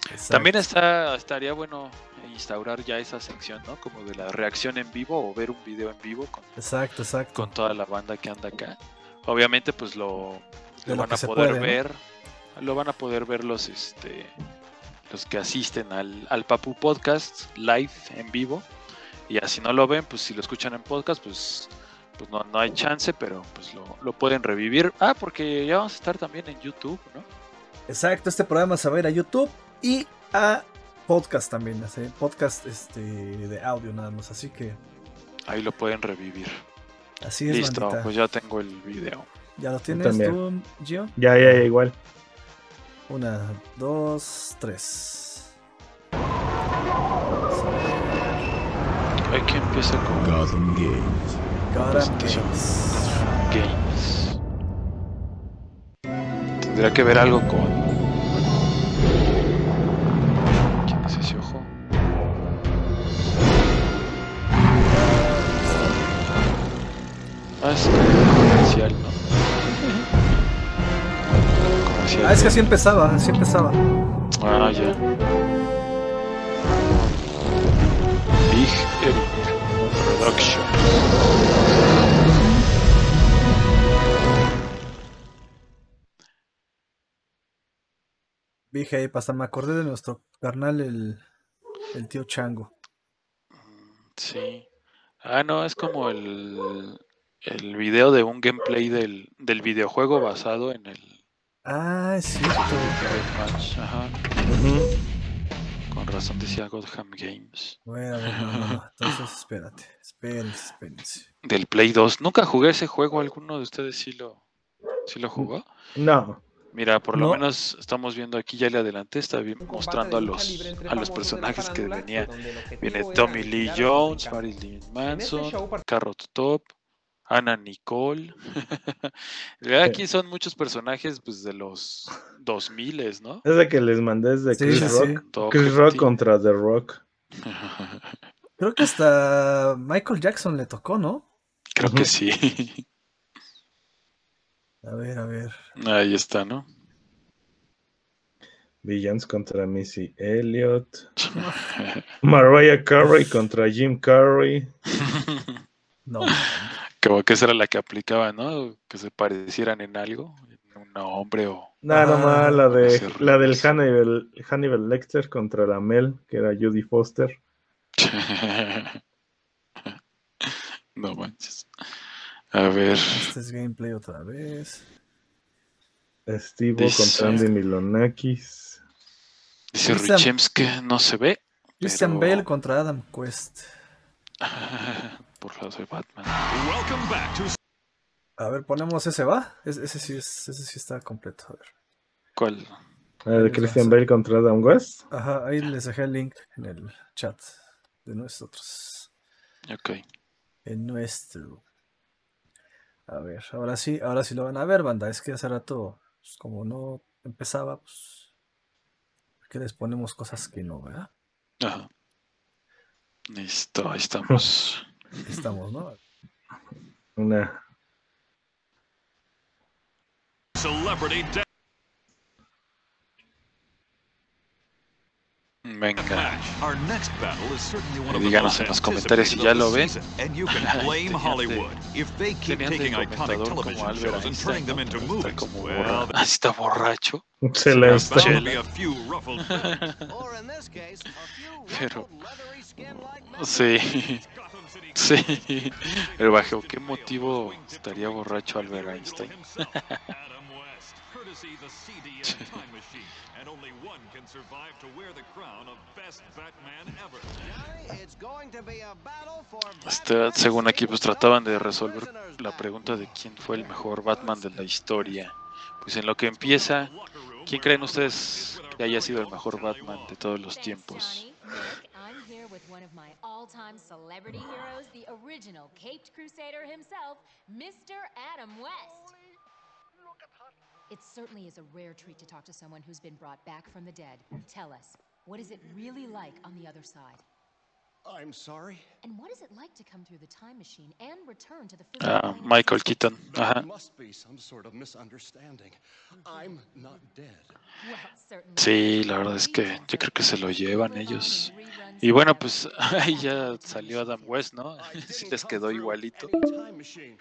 Exacto. También está, estaría bueno instaurar ya esa sección, ¿no? Como de la reacción en vivo o ver un video en vivo con, Exacto, exacto. con toda la banda que anda acá. Obviamente, pues lo, lo lo van a poder puede, ¿no? ver. Lo van a poder ver los este los que asisten al, al Papu Podcast live en vivo. Y así no lo ven, pues si lo escuchan en podcast, pues, pues no, no hay chance, pero pues lo, lo pueden revivir. Ah, porque ya vamos a estar también en YouTube, ¿no? Exacto, este programa se va a ir a YouTube y a podcast también. Podcast este, de audio nada más. Así que Ahí lo pueden revivir. así es, Listo, bandita. pues ya tengo el video. ¿Ya lo tienes tú. Gio? Ya, ya, ya, igual. Una, dos, tres. Aquí empieza con Gotham Games. Gotham presentación. Games. Games. Tendría que ver algo con. Es comercial, ¿no? Comercial. Ah, es que así empezaba, así empezaba. Ah, ya. Big Eric Production. Dije, hasta me acordé de nuestro carnal, el, el tío Chango. Sí. Ah, no, es como el, el video de un gameplay del, del videojuego basado en el Ah, es cierto. Ajá. Ujú. Con razón decía Gotham Games. Bueno, a ver, no, no, no. Entonces, espérate. Espérense, espérense. Del Play 2. Nunca jugué ese juego. ¿Alguno de ustedes sí lo, sí lo jugó? No. Mira, por lo No. menos estamos viendo aquí, ya le adelanté, está bien mostrando a los, a los personajes que venía. Viene Tommy Lee Jones. Marilyn este Manson, Carrot Top, Ana Nicole. Realidad aquí son muchos personajes pues, de los 2000, ¿no? Ese que les mandé es de Sí, Chris sí, Rock. sí. Chris Rock contra The Rock. Creo que hasta Michael Jackson le tocó, ¿no? Creo que sí. A ver, a ver. Ahí está, ¿no? Billions contra Missy Elliott. Mariah Carey contra Jim Carrey. No. Como que esa era la que aplicaba, ¿no? Que se parecieran en algo, en un hombre o... Nada Ah, más la de la del. Hannibal, Hannibal Lecter contra la Mel, que era Judy Foster. no manches. A ver, Este es gameplay otra vez. Steve Dice- contra Andy Milonakis. dice Christian- Richems que no se ve. Christian Pero- Bale contra Adam Quest. Por lado de Batman. A ver, ponemos ese, ¿va? Es- ese, sí es, ese sí está completo. A ver. ¿Cuál? La de Christian. Bale contra Adam West. Ajá, ahí les dejé el link en el chat de nosotros. Ok. En nuestro. A ver, ahora sí, ahora sí lo van a ver, banda. Es que hace rato, pues, como no empezaba, pues. Que les ponemos cosas que no, ¿verdad? Ajá. Listo, ahí estamos. Estamos, ¿no? Una. Venga. Our next battle is certainly one Y of the díganos en los comentarios si ya lo ven. season, and you can blame Tenían de- Hollywood if they keep Tenían de taking iconic comentador como television Albert shows and Einstein, turning ¿no? them into Pero está movies. como Well, borra- Ah, está borracho. Se la está. Pero-. Sí, sí. Pero bajo qué motivo estaría borracho Albert Einstein. for Este, según aquí pues trataban de resolver la pregunta de quién fue el mejor Batman de la historia. Pues en lo que empieza ¿Quién creen ustedes que haya sido el mejor Batman de todos los tiempos? With one of my all-time celebrity heroes, the original Caped Crusader himself, Mr. Adam West. It certainly is a rare treat to talk to someone who's been brought back from the dead. Tell us, what is it really like on the other side? I'm sorry. And what is it like to come through the time machine and return to the Ah, physical plane of Michael? Keaton. There Ajá. must be some sort of misunderstanding. I'm not dead. Well, certainly. Sí, la verdad es que yo creo que se lo llevan ellos. Y bueno, pues ahí ya salió Adam West, ¿no? Sí les quedó igualito.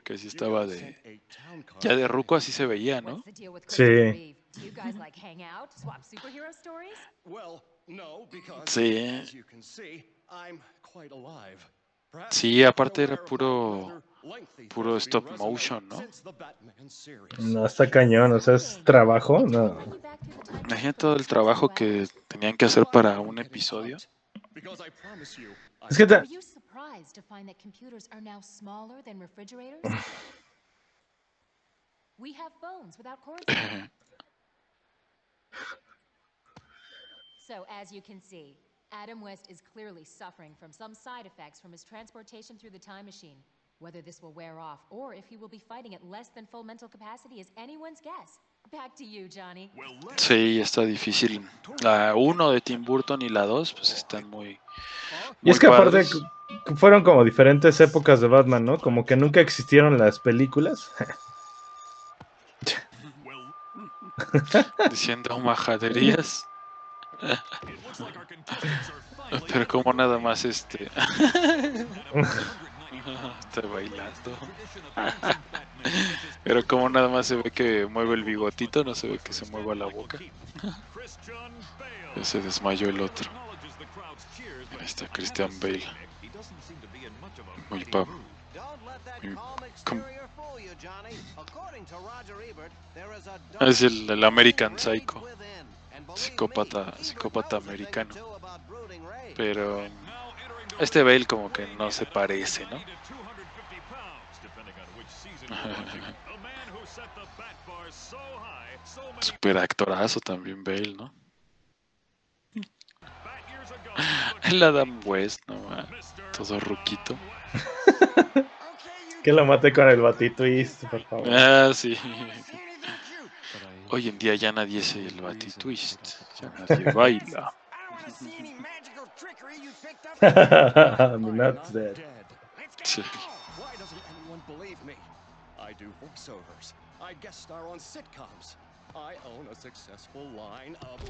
Que sí estaba de... Ya de ruco así se veía, ¿no? Sí. Sí. Sí, aparte era puro- puro stop motion, ¿no? No, está cañón, o sea, es trabajo, no. Imagina todo el trabajo que tenían que hacer para un episodio. Es que ta- Adam West is clearly suffering from some side effects from his transportation through the time machine. Whether this will wear off or if he will be fighting at less than full mental capacity is anyone's guess. Back to you, Johnny. Sí, está difícil. La 1 de Tim Burton y la 2 pues están muy... Y es muy que aparte fueron como diferentes épocas de Batman, ¿no? Como que nunca existieron las películas. well, Diciendo majaderías. Pero como nada más este... Está bailando. Pero como nada más se ve que mueve el bigotito, no se ve que se mueva la boca. Ya se desmayó el otro. Ahí está Christian Bale. Muy pa... muy com- Es el, el American Psycho. Psicópata, psicópata americano. Pero este Bale como que no se parece, ¿no? Super actorazo también Bale, ¿no? El Adam West, no todo ruquito. Que lo mate con el batitwist, por favor. Ah, sí. Hoy en día ya nadie hace el batitwist, ya nadie baila. I'm not dead. Sí. Why doesn't anyone believe me? I do voiceovers. I guest star on sitcoms. I own a successful line of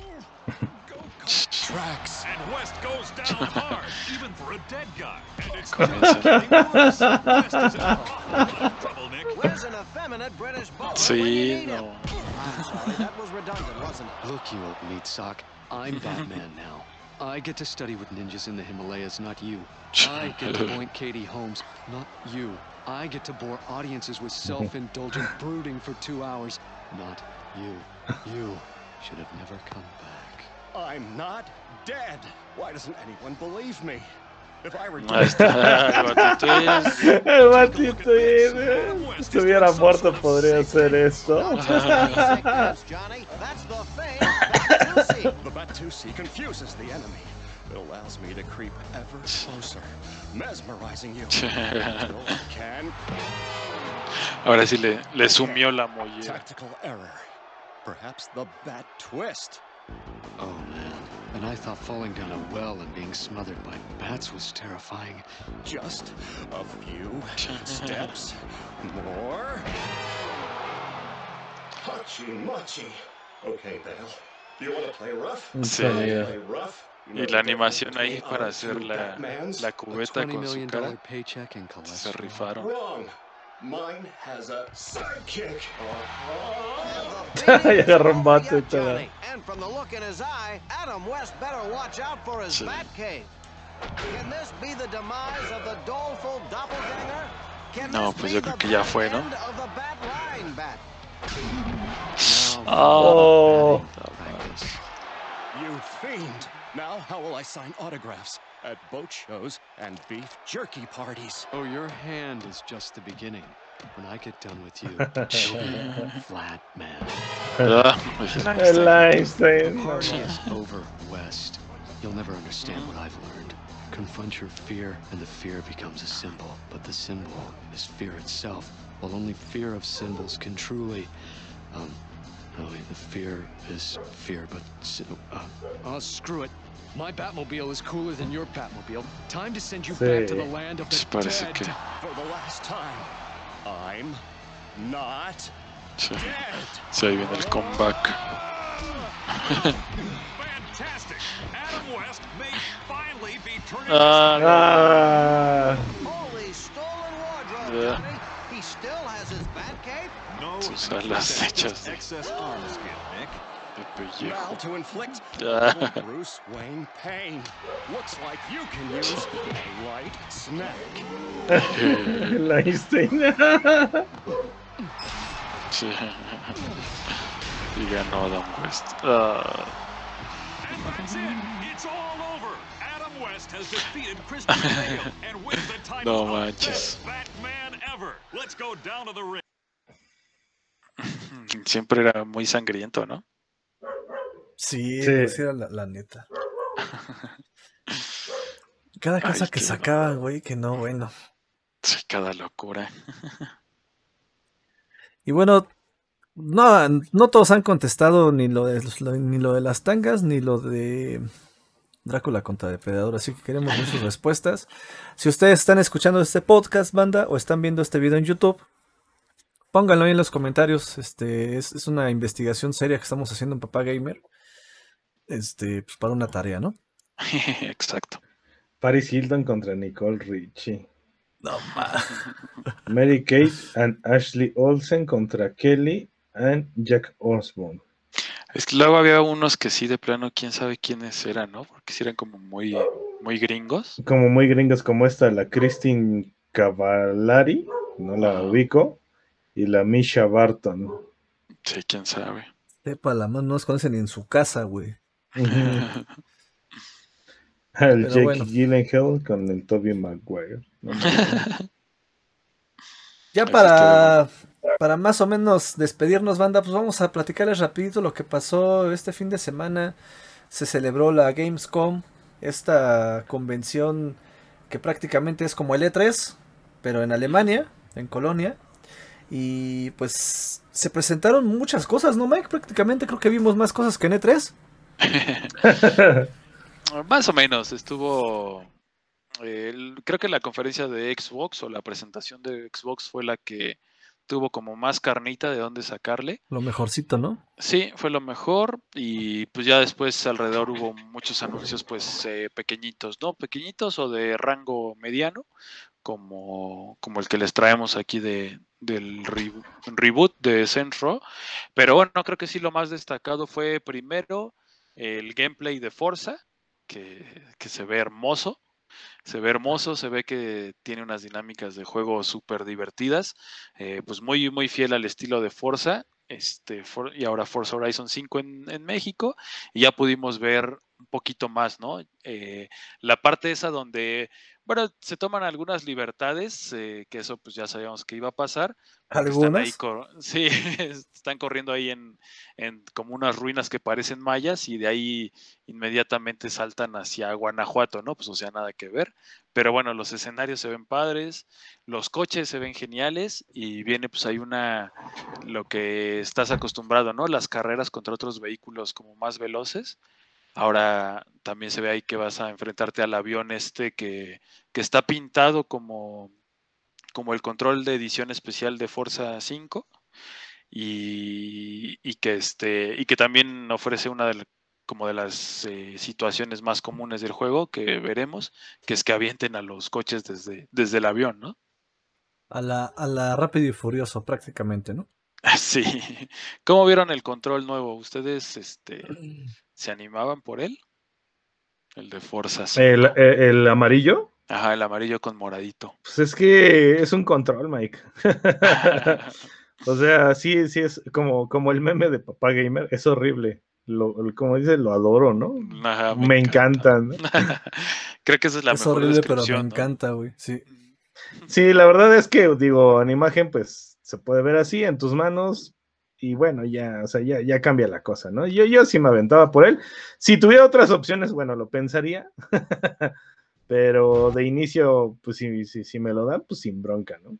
go-kart tracks. And West goes down hard, even for a dead guy. And it's Comienza. getting worse. West is in a lot of trouble, Nick. Where's an effeminate British bowler when you Sí, need him? no. I'm sorry, that was redundant, wasn't it? Look, you old meat sock. I'm Batman now. I get to study with ninjas in the Himalayas, not you. I get to point Katie Holmes, not you. I get to bore audiences with self-indulgent brooding for two hours, not you. You should have never come back. I'm not dead. Why doesn't anyone believe me? If I were Ahí dead, está el batitwist. El batitwist. Si estuviera muerto podría hacer esto. Sickness, Johnny. That's the fame of Batusi. the Batusi confuses the enemy. It allows me to creep ever closer, mesmerizing you. Until I can Ahora sí le, le sumió la mollera. tactical error. Perhaps the bat twist. Oh man, and I thought falling down a well and being smothered by bats was terrifying. Just a few steps more. Hachi machi. Okay, Bale. Do you want to play rough? Sí. Play rough? Y la the animación difference ahí between para our hacer two la, Batmans? la A cubeta con su cara. Se cholesterol. rifaron. Wrong. Mine has a sidekick. Y agarró un bate y todo. Johnny. And from the look in his eye, Adam West better watch out for his Sí. Batcave. Can this be the demise of the doleful doppelganger? Can No, this pues be yo the creo que ya bad fue, ¿no? end of the bat line bat? Now, Oh. You fiend! Now how will I sign autographs at boat shows and beef jerky parties? Oh, your hand is just the beginning. When I get done with you, you'll be flat man. Ah, El Einstein. Party is over, West. You'll never understand what I've learned. Confront your fear, and the fear becomes a symbol. But the symbol is fear itself. While only fear of symbols can truly, um, oh, the fear is fear, but sy- uh, oh, screw it. My Batmobile is cooler than your Batmobile. Time to send you back to the land of the Sí, dead. que. For the last time, I'm not Sí, dead. sí, ahí viene el comeback. Fantastic! Adam West may finally be turning Ah, Holy stolen wardrobe, Yeah. He still has his no sus alas hechas excess arm skin, Nick. De pellejo. Ah. Bruce Wayne pain. Looks like you can use a light snack. Einstein. Sí. Y ganó Adam West. Ah, And that's it. It's all over. Adam West has defeated Christian Bale and wins the title No manches. best Batman ever. Let's go down to the ring. siempre era muy sangriento, ¿no? Sí, Sí. pues era la, la neta. Cada Ay, cosa que qué sacaba, güey, que no, bueno. Sí, cada locura. Y bueno, no, no todos han contestado ni lo de ni lo de las tangas, ni lo de Drácula contra Depredador, así que queremos ver sus respuestas. Si ustedes están escuchando este podcast, banda, o están viendo este video en YouTube, pónganlo ahí en los comentarios. Este es, es una investigación seria que estamos haciendo en Papá Gamer. Este, pues para una tarea, ¿no? Exacto. Paris Hilton contra Nicole Richie. No ma- Mary Kate and Ashley Olsen contra Kelly and Jack Osborne. Es que luego había unos que sí, de plano, quién sabe quiénes eran, ¿no? Porque sí eran como muy, muy gringos. Como muy gringas como esta, la Christine Cavallari, no la ubico, y la Misha Barton. Sí, quién sabe. Sepa la mano, no nos conocen ni en su casa, güey. El Pero Jake bueno. Gyllenhaal con el Toby Maguire. No. Ya para, para más o menos despedirnos, banda, pues vamos a platicarles rapidito lo que pasó este fin de semana. Se celebró la Gamescom, esta convención que prácticamente es como el E3, pero en Alemania, en Colonia. Y pues se presentaron muchas cosas, ¿no, Mike? Prácticamente creo que vimos más cosas que en E E3. Más o menos, estuvo. eh, creo que la conferencia de Xbox o la presentación de Xbox fue la que tuvo como más carnita de dónde sacarle. Lo mejorcito, ¿no? Sí, fue lo mejor y pues ya después alrededor hubo muchos anuncios pues eh, pequeñitos, ¿no? Pequeñitos o de rango mediano, como, como el que les traemos aquí de, del re- reboot de Centro. Pero bueno, creo que sí lo más destacado fue primero el gameplay de Forza, que, que se ve hermoso. Se ve hermoso, se ve que tiene unas dinámicas de juego súper divertidas, eh, pues muy, muy fiel al estilo de Forza, este, y ahora Forza Horizon 5 en, en México, y ya pudimos ver un poquito más, ¿no? Eh, la parte esa donde, bueno, se toman algunas libertades, eh, que eso pues ya sabíamos que iba a pasar. porque Están ahí ¿Algunas? sí, están corriendo ahí en, en como unas ruinas que parecen mayas y de ahí inmediatamente saltan hacia Guanajuato, ¿no? Pues o sea, nada que ver. Pero bueno, los escenarios se ven padres, los coches se ven geniales y viene pues hay una, lo que estás acostumbrado, ¿no? Las carreras contra otros vehículos como más veloces. Ahora también se ve ahí que vas a enfrentarte al avión este que, que está pintado como, como el control de edición especial de Forza 5 y, y que este y que también ofrece una de, como de las eh, situaciones más comunes del juego que veremos, que es que avienten a los coches desde, desde el avión, ¿no? A la, a la rápido y furioso, prácticamente, ¿no? Sí. ¿Cómo vieron el control nuevo? ¿Ustedes este, se animaban por él? El de Forza 5. El, el- el amarillo, Ajá, el amarillo con moradito. pues es que es un control, Mike. O sea, sí, sí es como, como el meme de Papá Gamer, es horrible. Lo, lo- como dice, lo adoro, ¿no? Ajá, Me encantan. ¿no? Creo que esa es la es mejor horrible, pero me encanta, güey. Sí. Sí, la verdad es que, digo, en imagen, pues se puede ver así en tus manos y bueno, ya, o sea, ya, ya cambia la cosa, ¿no? Yo, yo sí me aventaba por él. Si tuviera otras opciones, bueno, lo pensaría. Pero de inicio, pues si, si, si me lo dan, pues sin bronca, ¿no?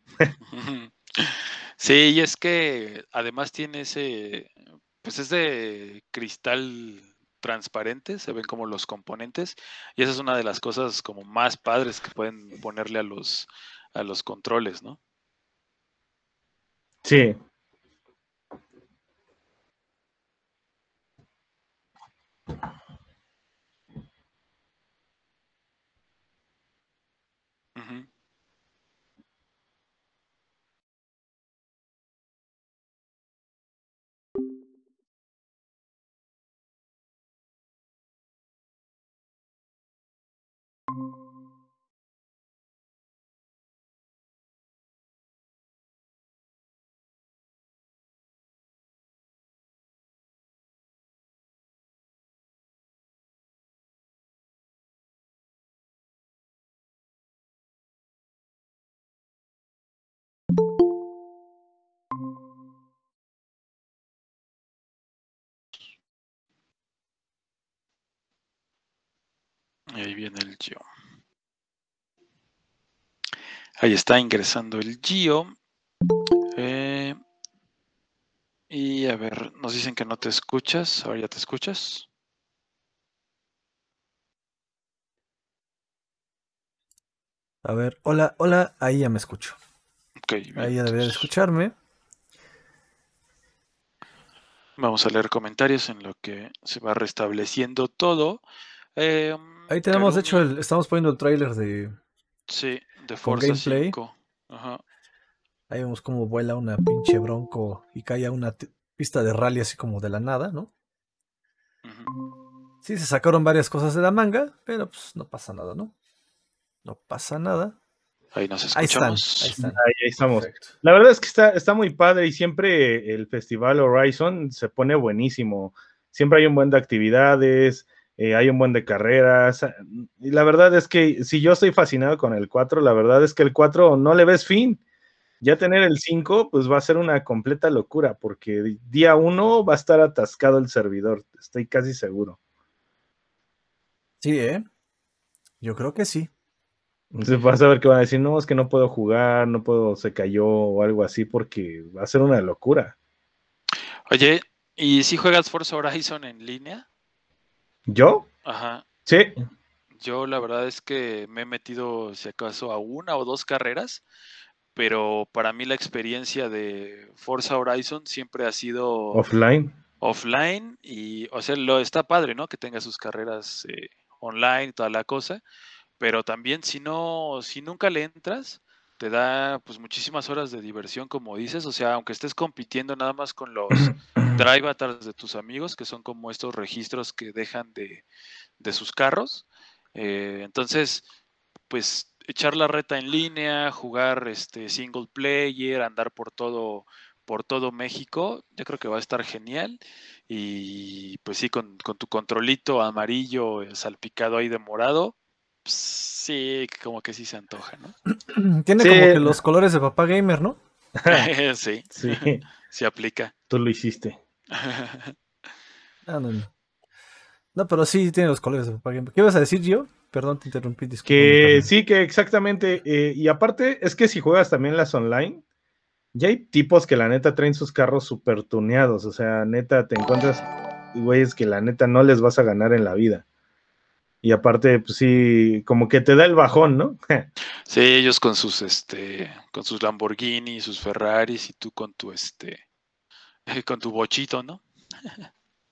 Sí, y es que además tiene ese, pues es de cristal transparente, se ven como los componentes, y esa es una de las cosas como más padres que pueden ponerle a los, a los controles, ¿no? Sí. Gracias. Viene el Gio. Ahí está ingresando el Gio. Eh, y a ver, nos dicen que no te escuchas. Ahora ya te escuchas. A ver, hola, hola, ahí ya me escucho. Ok, bien, Ahí ya debería de escucharme. Vamos a leer comentarios en lo que se va restableciendo todo. Eh, Ahí tenemos, de hecho, el, estamos poniendo el tráiler de... Sí, de con Forza gameplay. 5. Ajá. Ahí vemos cómo vuela una pinche bronco y cae a una pista de rally así como de la nada, ¿no? Sí, se sacaron varias cosas de la manga, pero pues no pasa nada, ¿no? No pasa nada. Ahí nos Ahí están, escuchamos. ahí están. Ahí, ahí estamos. Perfecto. La verdad es que está, está muy padre y siempre el Festival Horizon se pone buenísimo. Siempre hay un buen de actividades, eh, hay un buen de carreras. Y la verdad es que si yo estoy fascinado con el 4, la verdad es que el 4 no le ves fin. Ya tener el 5, pues va a ser una completa locura, porque día 1 va a estar atascado el servidor, estoy casi seguro. Sí, ¿eh? Yo creo que sí. Entonces vas a ver que van a decir, no, es que no puedo jugar, no puedo, se cayó o algo así, porque va a ser una locura. Oye, ¿y si juegas Forza Horizon en línea? ¿Yo? Ajá. Sí. Yo la verdad es que me he metido, si acaso, a una o dos carreras, pero para mí la experiencia de Forza Horizon siempre ha sido Offline. offline y, o sea, lo está padre, ¿no? Que tenga sus carreras eh, online y toda la cosa, pero también si no, si nunca le entras, te da pues muchísimas horas de diversión, como dices, o sea, aunque estés compitiendo nada más con los drive avatars de tus amigos, que son como estos registros que dejan de, de sus carros, eh, entonces, pues echar la reta en línea, jugar este single player, andar por todo, por todo México, yo creo que va a estar genial. Y pues sí, con, con tu controlito amarillo eh, salpicado ahí de morado, pues, sí, como que sí se antoja, ¿no? Tiene Sí. como que los colores de papá gamer, ¿no? sí, Sí, se aplica. tú lo hiciste. Ah, no, no. No, pero sí tiene los colores de papá gamer. ¿Qué ibas a decir, yo? Perdón, te interrumpí. Que sí, que exactamente. eh, y aparte, es que si juegas también las online, ya hay tipos que la neta traen sus carros super tuneados. O sea, neta, te encuentras güeyes que la neta no les vas a ganar en la vida. Y aparte, pues sí, como que te da el bajón, ¿no? Sí, ellos con sus este, con sus Lamborghini, sus Ferraris y tú con tu este, con tu bochito, ¿no?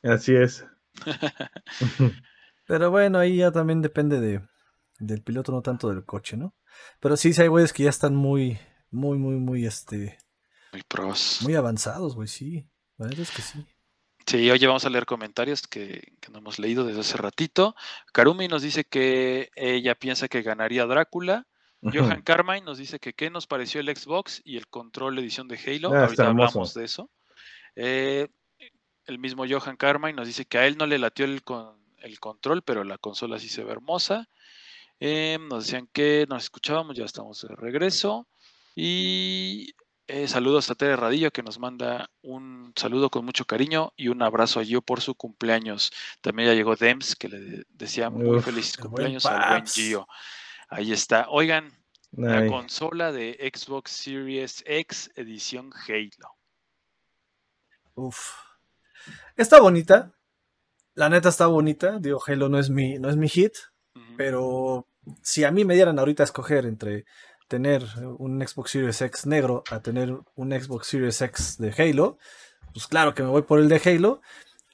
Así es. Pero bueno, ahí ya también depende de, del piloto, no tanto del coche, ¿no? Pero sí, sí hay güeyes que ya están muy, muy, muy, muy, este, Muy pros. muy avanzados, güey, sí. La verdad es que sí. Sí, oye, vamos a leer comentarios que, que no hemos leído desde hace ratito. Karumi nos dice que ella piensa que ganaría Drácula. Johan Carmine nos dice que qué nos pareció el Xbox y el control edición de Halo. Ah, Ahorita hablamos de eso. Eh, el mismo Johan Carmine nos dice que a él no le latió el, con, el control, pero la consola sí se ve hermosa. Eh, nos decían que nos escuchábamos, ya estamos de regreso. Y eh, saludos a Tere Radillo que nos manda un saludo con mucho cariño y un abrazo a Gio por su cumpleaños. También ya llegó Dems, que le decía muy Uf, feliz buen cumpleaños al buen. Gio. Ahí está. Oigan, la consola de Xbox Series X edición Halo. Uf. Está bonita. La neta está bonita. Digo, Halo no es mi, no es mi hit. Pero si a mí me dieran ahorita a escoger entre tener un Xbox Series X negro a tener un Xbox Series X de Halo, pues claro que me voy por el de Halo.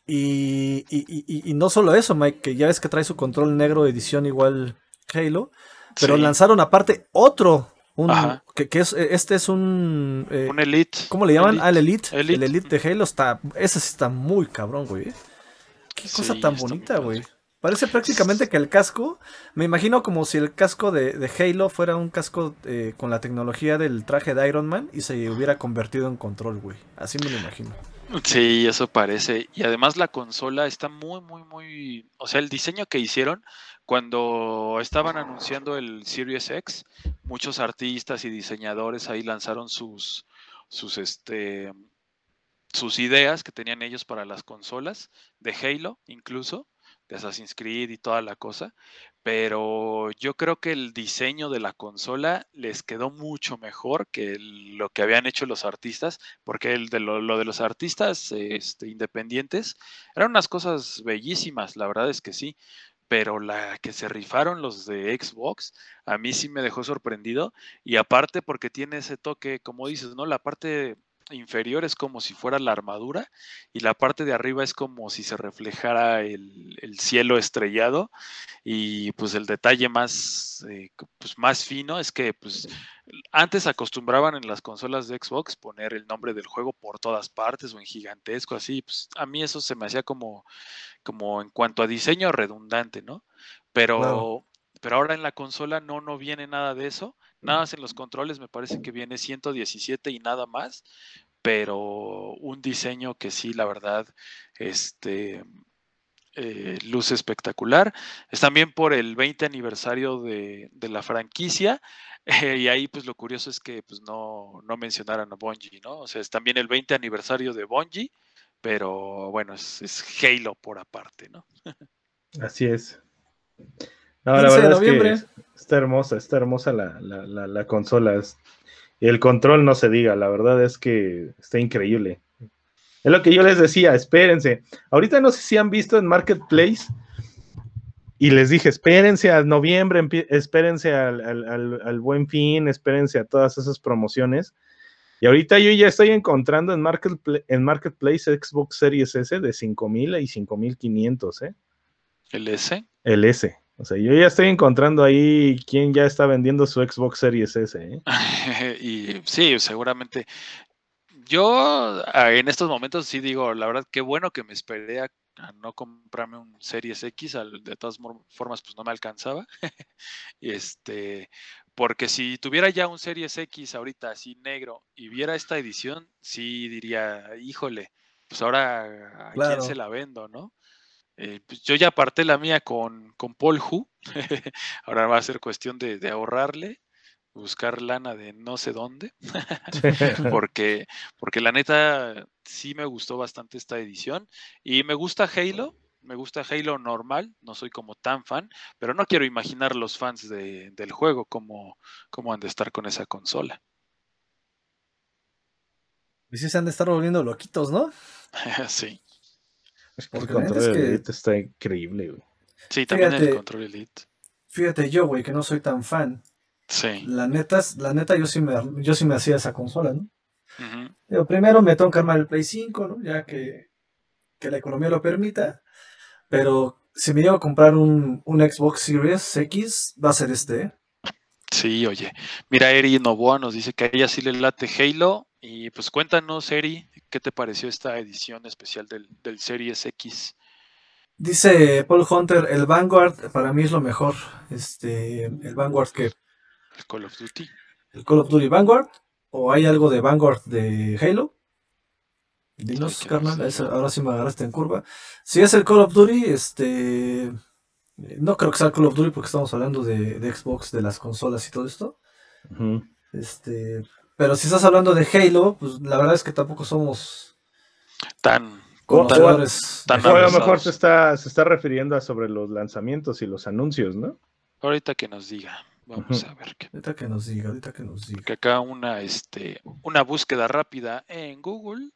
Y, y- y- y no solo eso, Mike, que ya ves que trae su control negro edición igual Halo, pero Sí, lanzaron aparte otro, un, que, que es, este es un... eh, un Elite. ¿Cómo le llaman? Elite. Ah, el Elite. Elite. El Elite de Halo está. Ese sí está muy cabrón, güey. Qué cosa tan bonita, güey. Parece prácticamente que el casco. Me imagino como si el casco de, de Halo fuera un casco eh, con la tecnología del traje de Iron Man y se hubiera convertido en control, güey. Así me lo imagino. Sí, eso parece. Y además la consola está muy, muy, muy... O sea, el diseño que hicieron cuando estaban anunciando el Series X, muchos artistas y diseñadores ahí lanzaron sus, sus, este, sus ideas que tenían ellos para las consolas, de Halo incluso, de Assassin's Creed y toda la cosa. Pero yo creo que el diseño de la consola les quedó mucho mejor que lo que habían hecho los artistas porque el de lo, lo de los artistas este, independientes eran unas cosas bellísimas, la verdad es que sí, pero la que se rifaron los de Xbox, a mí sí me dejó sorprendido y aparte porque tiene ese toque, como dices, ¿no? La parte inferior es como si fuera la armadura y la parte de arriba es como si se reflejara el, el cielo estrellado y pues el detalle más, eh, pues, más fino es que pues antes acostumbraban en las consolas de Xbox poner el nombre del juego por todas partes o en gigantesco, así. Pues a mí eso se me hacía como, como en cuanto a diseño redundante, ¿no? Pero, pero ahora en la consola no, no viene nada de eso. Nada más en los controles me parece que viene 117 y nada más. Pero un diseño que sí, la verdad, este, eh, luce espectacular. Es también por el 20 aniversario de, de la franquicia. Eh, y ahí, pues lo curioso es que pues, no, no mencionaron a Bungie, ¿no? O sea, es también el 20 aniversario de Bungie, pero bueno, es, es Halo por aparte, ¿no? así es. No, la 15 de verdad es que está hermosa, está hermosa la, la, la, la consola. el control no se diga, la verdad es que está increíble. Es lo que yo les decía, espérense. Ahorita no sé si han visto en Marketplace y les dije, espérense a noviembre, espérense al, al- al- al buen fin, espérense a todas esas promociones. Y ahorita yo ya estoy encontrando en, Marketpla- en Marketplace Xbox Series S de 5000 y 5500, ¿eh? El S. El S. O sea, yo ya estoy encontrando ahí quién ya está vendiendo su Xbox Series S, ¿eh? y sí, seguramente. Yo ah, en estos momentos sí digo, la verdad, qué bueno que me esperé a, a no comprarme un Series X, al- de todas formas, pues no me alcanzaba. Este, porque si tuviera ya un Series X ahorita así negro y viera esta edición, sí diría, híjole, pues ahora a Claro. quién se la vendo, ¿no? Eh, pues yo ya aparté la mía con, con Paul Hu. ahora va a ser cuestión de, de ahorrarle, buscar lana de no sé dónde porque, porque la neta sí me gustó bastante esta edición y me gusta Halo, me gusta Halo normal, no soy como tan fan, pero no quiero imaginar los fans de- del juego cómo, cómo han de estar con esa consola. Y sí se han de estar volviendo loquitos, ¿no? sí, El Porque la neta control es que- Elite está increíble, güey. sí, también el Fíjate. Control Elite. Fíjate yo, güey, que no soy tan fan. Sí. La neta, la neta yo sí me, yo sí me hacía esa consola, ¿no? primero me tengo que armar el Play 5, ¿no? Ya que, que la economía lo permita. Pero si me llego a comprar un, un Xbox Series X, va a ser este. ¿eh? Sí, oye. Mira, Eri Novoa nos dice que a ella sí le late Halo. Y pues cuéntanos, Eri, ¿qué te pareció esta edición especial del, del Series X? Dice Paul Hunter, el Vanguard para mí es lo mejor. Este, el Vanguard que El Call of Duty. el Call of Duty Vanguard o hay algo de Vanguard de Halo. Dinos, no carnal, ahora sí me agarraste en curva. Si es el Call of Duty, este eh, no creo que sea el Call of Duty porque estamos hablando de, de Xbox, de las consolas y todo esto. Este, pero si estás hablando de Halo, pues la verdad es que tampoco somos tan Conocedores. tan O a lo mejor se está, se está refiriendo a sobre los lanzamientos y los anuncios, ¿no? Ahorita que nos diga, vamos a ver qué. Ahorita que nos diga, ahorita que nos diga. Que acá una, este, una búsqueda rápida en Google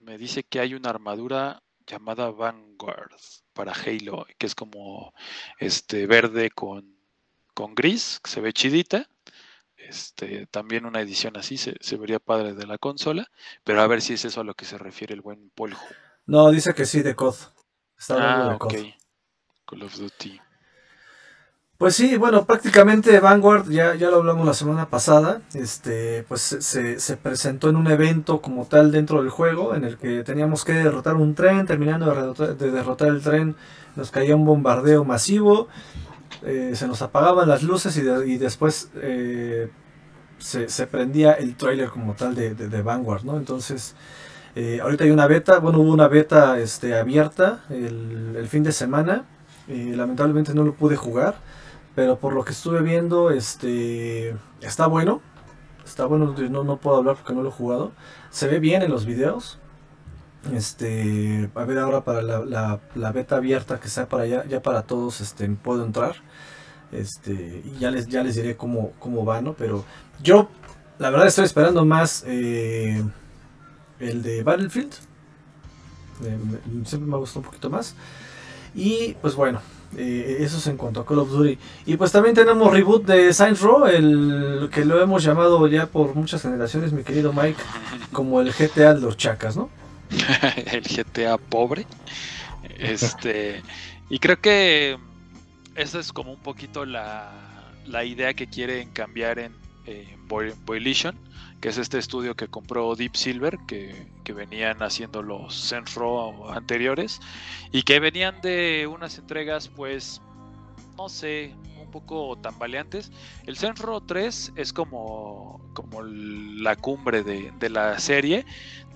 me dice que hay una armadura llamada Vanguard para Halo, que es como este verde con, con gris, que se ve chidita. Este, también una edición así se, se vería padre de la consola, pero a ver si es eso a lo que se refiere el buen Hu. No, dice que sí, de COD. Está Ah, de ok. COD. Call of Duty. Pues sí, bueno, prácticamente Vanguard, ya, ya lo hablamos la semana pasada, este, pues se- se, se presentó en un evento como tal dentro del juego, en el que teníamos que derrotar un tren, terminando de derrotar, de derrotar el tren, nos caía un bombardeo masivo, eh, se nos apagaban las luces y, de- y después eh, se, se prendía el trailer como tal de, de- Vanguard, ¿no? Entonces, eh, ahorita hay una beta, bueno, hubo una beta este, abierta el, el fin de semana, eh, lamentablemente no lo pude jugar. Pero por lo que estuve viendo, este está bueno. Está bueno, no, no puedo hablar porque no lo he jugado. Se ve bien en los videos. Este, a ver ahora para la, la- beta abierta que sea para ya, ya para todos, este, puedo entrar. Este, y ya les, ya les diré cómo, cómo va, ¿no? Pero yo, la verdad, estoy esperando más eh, el de Battlefield. Eh, siempre me ha gustado un poquito más. Y pues bueno, eh, eso es en cuanto a Call of Duty. Y pues también tenemos reboot de Saints Row, el que lo hemos llamado ya por muchas generaciones, mi querido Mike, como el GTA de los chacas, ¿no? el GTA pobre. Este, y creo que esa es como un poquito la, la idea que quieren cambiar en, Boylition, que es este estudio que compró Deep Silver, que, que venían haciendo los Row anteriores, y que venían de unas entregas, pues, no sé, un poco tambaleantes. El Row 3 es como, como la cumbre de, de la serie,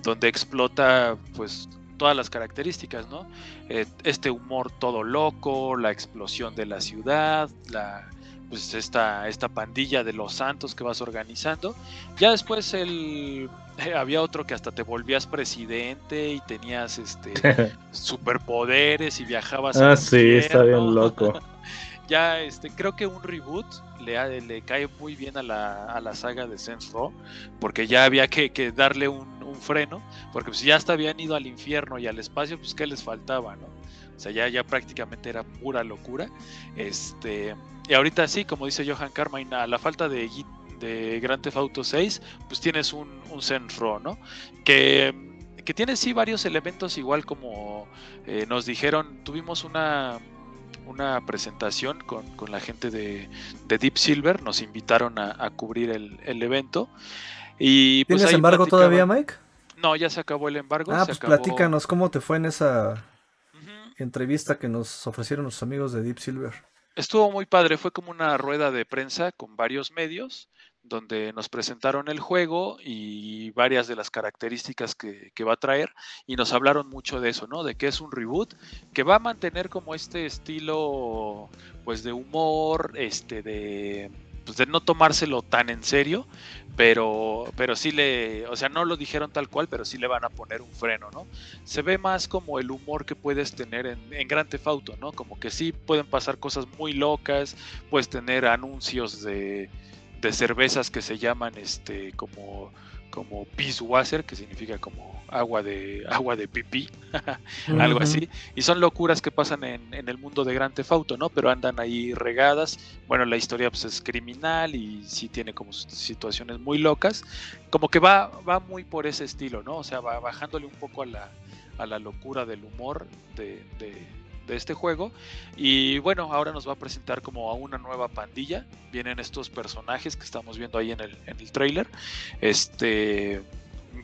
donde explota pues todas las características, ¿no? Eh, este humor todo loco, la explosión de la ciudad, la pues esta, esta pandilla de los santos que vas organizando. Ya después el había otro que hasta te volvías presidente y tenías este superpoderes y viajabas ah, sí, está bien loco. ya este creo que un reboot le, le cae muy bien a la, a la saga de Saints Row porque ya había que, que darle un, un freno porque pues ya hasta habían ido al infierno y al espacio pues qué les faltaba no o sea ya ya prácticamente era pura locura este y ahorita sí como dice Johan Carmine a la falta de de Grand Theft Auto 6 pues tienes un, un Row no que que tiene sí varios elementos igual como eh, nos dijeron tuvimos una una presentación con, con la gente de, de Deep Silver, nos invitaron a, a cubrir el, el evento. Y pues ¿Tienes embargo todavía, Mike? No, ya se acabó el embargo. Ah, se pues acabó- platícanos cómo te fue en esa. Entrevista que nos ofrecieron los amigos de Deep Silver. Estuvo muy padre, fue como una rueda de prensa con varios medios donde nos presentaron el juego y varias de las características que, que va a traer y nos hablaron mucho de eso, ¿no? De que es un reboot que va a mantener como este estilo pues de humor, este de pues de no tomárselo tan en serio, pero pero sí le, o sea, no lo dijeron tal cual, pero sí le van a poner un freno, ¿no? se ve más como el humor que puedes tener en, en Grand Theft Auto, ¿no? Como que sí pueden pasar cosas muy locas, puedes tener anuncios de, de cervezas que se llaman este como como Water, que significa como agua de agua de pipí, algo así. Y son locuras que pasan en, en el mundo de Grand Theft Auto, ¿no? Pero andan ahí regadas. Bueno, la historia pues es criminal y sí tiene como situaciones muy locas. Como que va, va muy por ese estilo, ¿no? O sea, va bajándole un poco a la, a la locura del humor de, de- de este juego. Y bueno, ahora nos va a presentar como a una nueva pandilla. Vienen estos personajes que estamos viendo ahí en el, en el trailer. Este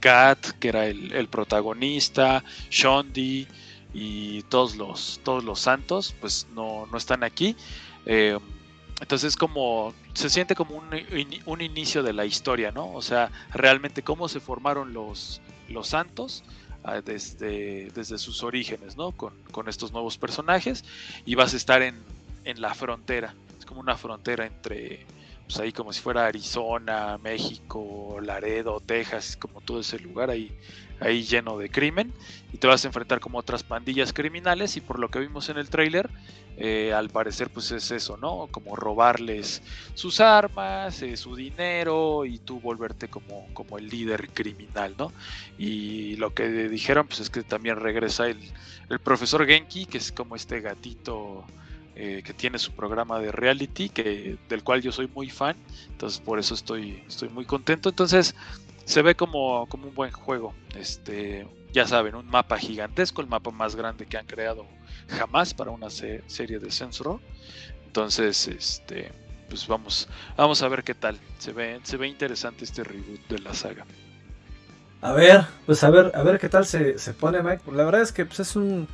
Gat, que era el, protagonista, Shondi y todos los, todos los santos, pues no, no están aquí. Eh, entonces como se siente como un, un inicio de la historia, ¿no? O sea, realmente cómo se formaron los, los santos desde, desde sus orígenes, ¿no? Con, con estos nuevos personajes y vas a estar en, en la frontera. Es como una frontera entre pues ahí como si fuera Arizona, México, Laredo, Texas, como todo ese lugar ahí, ahí lleno de crimen y te vas a enfrentar como otras pandillas criminales y por lo que vimos en el tráiler eh, al parecer pues es eso, ¿no? Como robarles sus armas, eh, su dinero y tú volverte como, como el líder criminal, ¿no? Y lo que dijeron pues es que también regresa el, el profesor Genki, que es como este gatito eh, que tiene su programa de reality, que, del cual yo soy muy fan, entonces por eso estoy, estoy muy contento. Entonces se ve como, como un buen juego. Este, ya saben, un mapa gigantesco, el mapa más grande que han creado jamás para una serie de Sensor. Entonces, este, pues vamos, vamos a ver qué tal. Se ve, se ve interesante este reboot de la saga. A ver, pues a ver, a ver qué tal se, se pone Mike. La verdad es que pues, es un.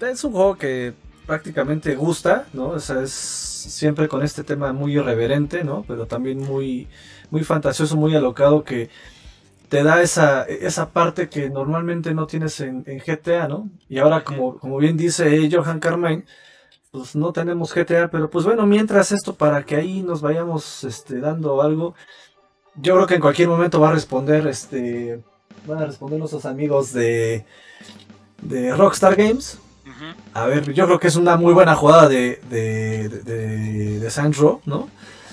Es un juego que prácticamente gusta, ¿no? Es siempre con este tema muy irreverente, ¿no? Pero también muy, muy fantasioso, muy alocado que te da esa, esa parte que normalmente no tienes en, GTA, ¿no? Y ahora, como, como bien dice Johan Carmine, pues no tenemos GTA, pero pues bueno, mientras esto, para que ahí nos vayamos este, dando algo, yo creo que en cualquier momento va a responder, este, van a responder nuestros amigos de, de Rockstar Games, a ver, yo creo que es una muy buena jugada de, de, de, de Sandro, ¿no?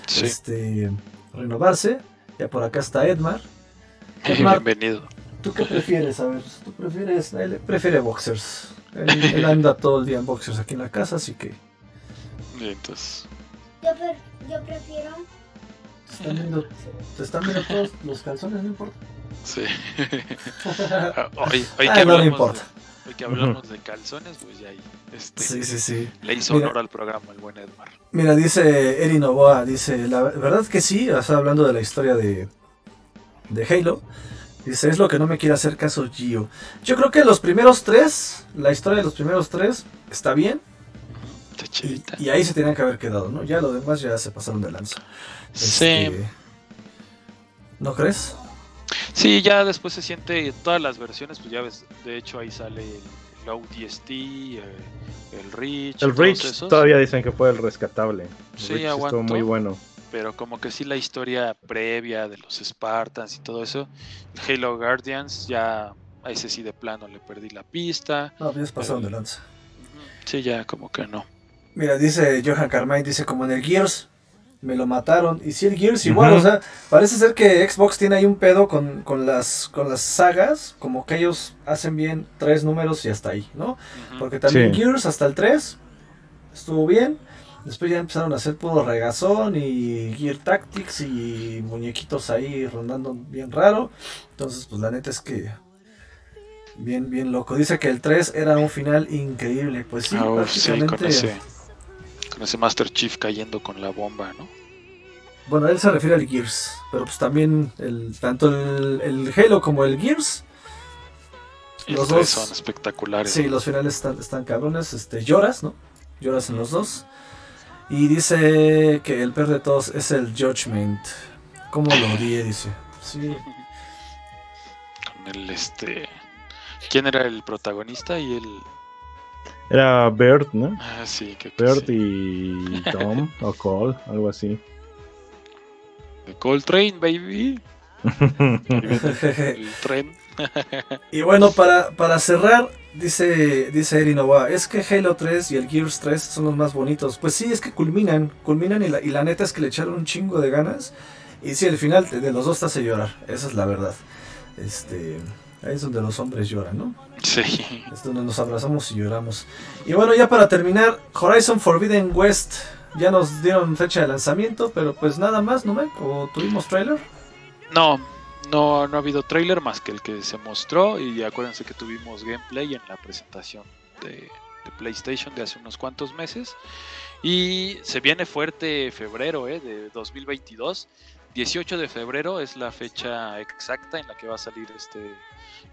Sí. Este, renovarse. Ya por acá está Edmar. Bienvenido. ¿Tú qué prefieres? A ver, tú prefieres, él prefiere boxers. Él, anda todo el día en boxers aquí en la casa, así que. entonces. Yo, yo prefiero. ¿Te están, viendo, te están viendo todos los calzones, no importa. Sí. hoy, hoy ah, que no importa. Hoy que hablamos de calzones, pues ya ahí. Este, sí, sí, sí. Le hizo Mira, honor al programa el buen Edmar. Mira, dice Eri Novoa, dice, la verdad que sí, o sea, hablando de la historia de, de Halo, dice, es lo que no me quiere hacer caso Gio. Yo creo que los primeros tres, la historia de los primeros tres, está bien. Y, y, ahí se tenían que haber quedado, ¿no? Ya lo demás ya se pasaron de lanza. Sí. Este, ¿No crees? Sí, ya después se siente todas las versiones, pues ya ves, de hecho ahí sale el ODST, el, el Reach. El Reach todavía dicen que fue el rescatable. El sí, Reach estuvo muy bueno. Pero como que sí la historia previa de los Spartans y todo eso, Halo Guardians ya a ese sí de plano le perdí la pista. No, ya pasaron de lanza. Sí, ya como que no. Mira, dice Johan Carmine, dice como en el Gears, me lo mataron. Y si el Gears igual, uh -huh. o sea, parece ser que Xbox tiene ahí un pedo con, con, las, con las sagas, como que ellos hacen bien tres números y hasta ahí, ¿no? Uh -huh. Porque también sí. Gears hasta el 3 estuvo bien. Después ya empezaron a hacer puro regazón y Gear Tactics y muñequitos ahí rondando bien raro. Entonces, pues la neta es que bien, bien loco. Dice que el 3 era un final increíble. Pues sí, oh, prácticamente... Sí, con ese con ese Master Chief cayendo con la bomba, ¿no? Bueno, él se refiere al Gears, pero pues también el, tanto el, el Halo como el Gears. Los dos son espectaculares. Sí, los finales están, están cabrones. Este, lloras, ¿no? Lloras en los dos. Y dice que el peor de todos es el Judgment. ¿Cómo lo odié? Dice. Sí. Con el este. ¿Quién era el protagonista y el era Bert, ¿no? Ah, sí, que Bert sí. y Tom o Cole, algo así. The Cole Train, baby. el tren. y bueno, para, para cerrar, dice, dice Erinova, es que Halo 3 y el Gears 3 son los más bonitos. Pues sí, es que culminan, culminan y la, y la neta es que le echaron un chingo de ganas. Y sí, el final de los dos te hace llorar, esa es la verdad. Este, ahí es donde los hombres lloran, ¿no? Sí. Es donde nos abrazamos y lloramos. Y bueno, ya para terminar, Horizon Forbidden West. Ya nos dieron fecha de lanzamiento, pero pues nada más, ¿no, Mike? ¿O tuvimos trailer? No, no, no ha habido trailer más que el que se mostró. Y acuérdense que tuvimos gameplay en la presentación de, PlayStation de hace unos cuantos meses. Y se viene fuerte febrero ¿eh? de 2022. 18 de febrero es la fecha exacta en la que va a salir este,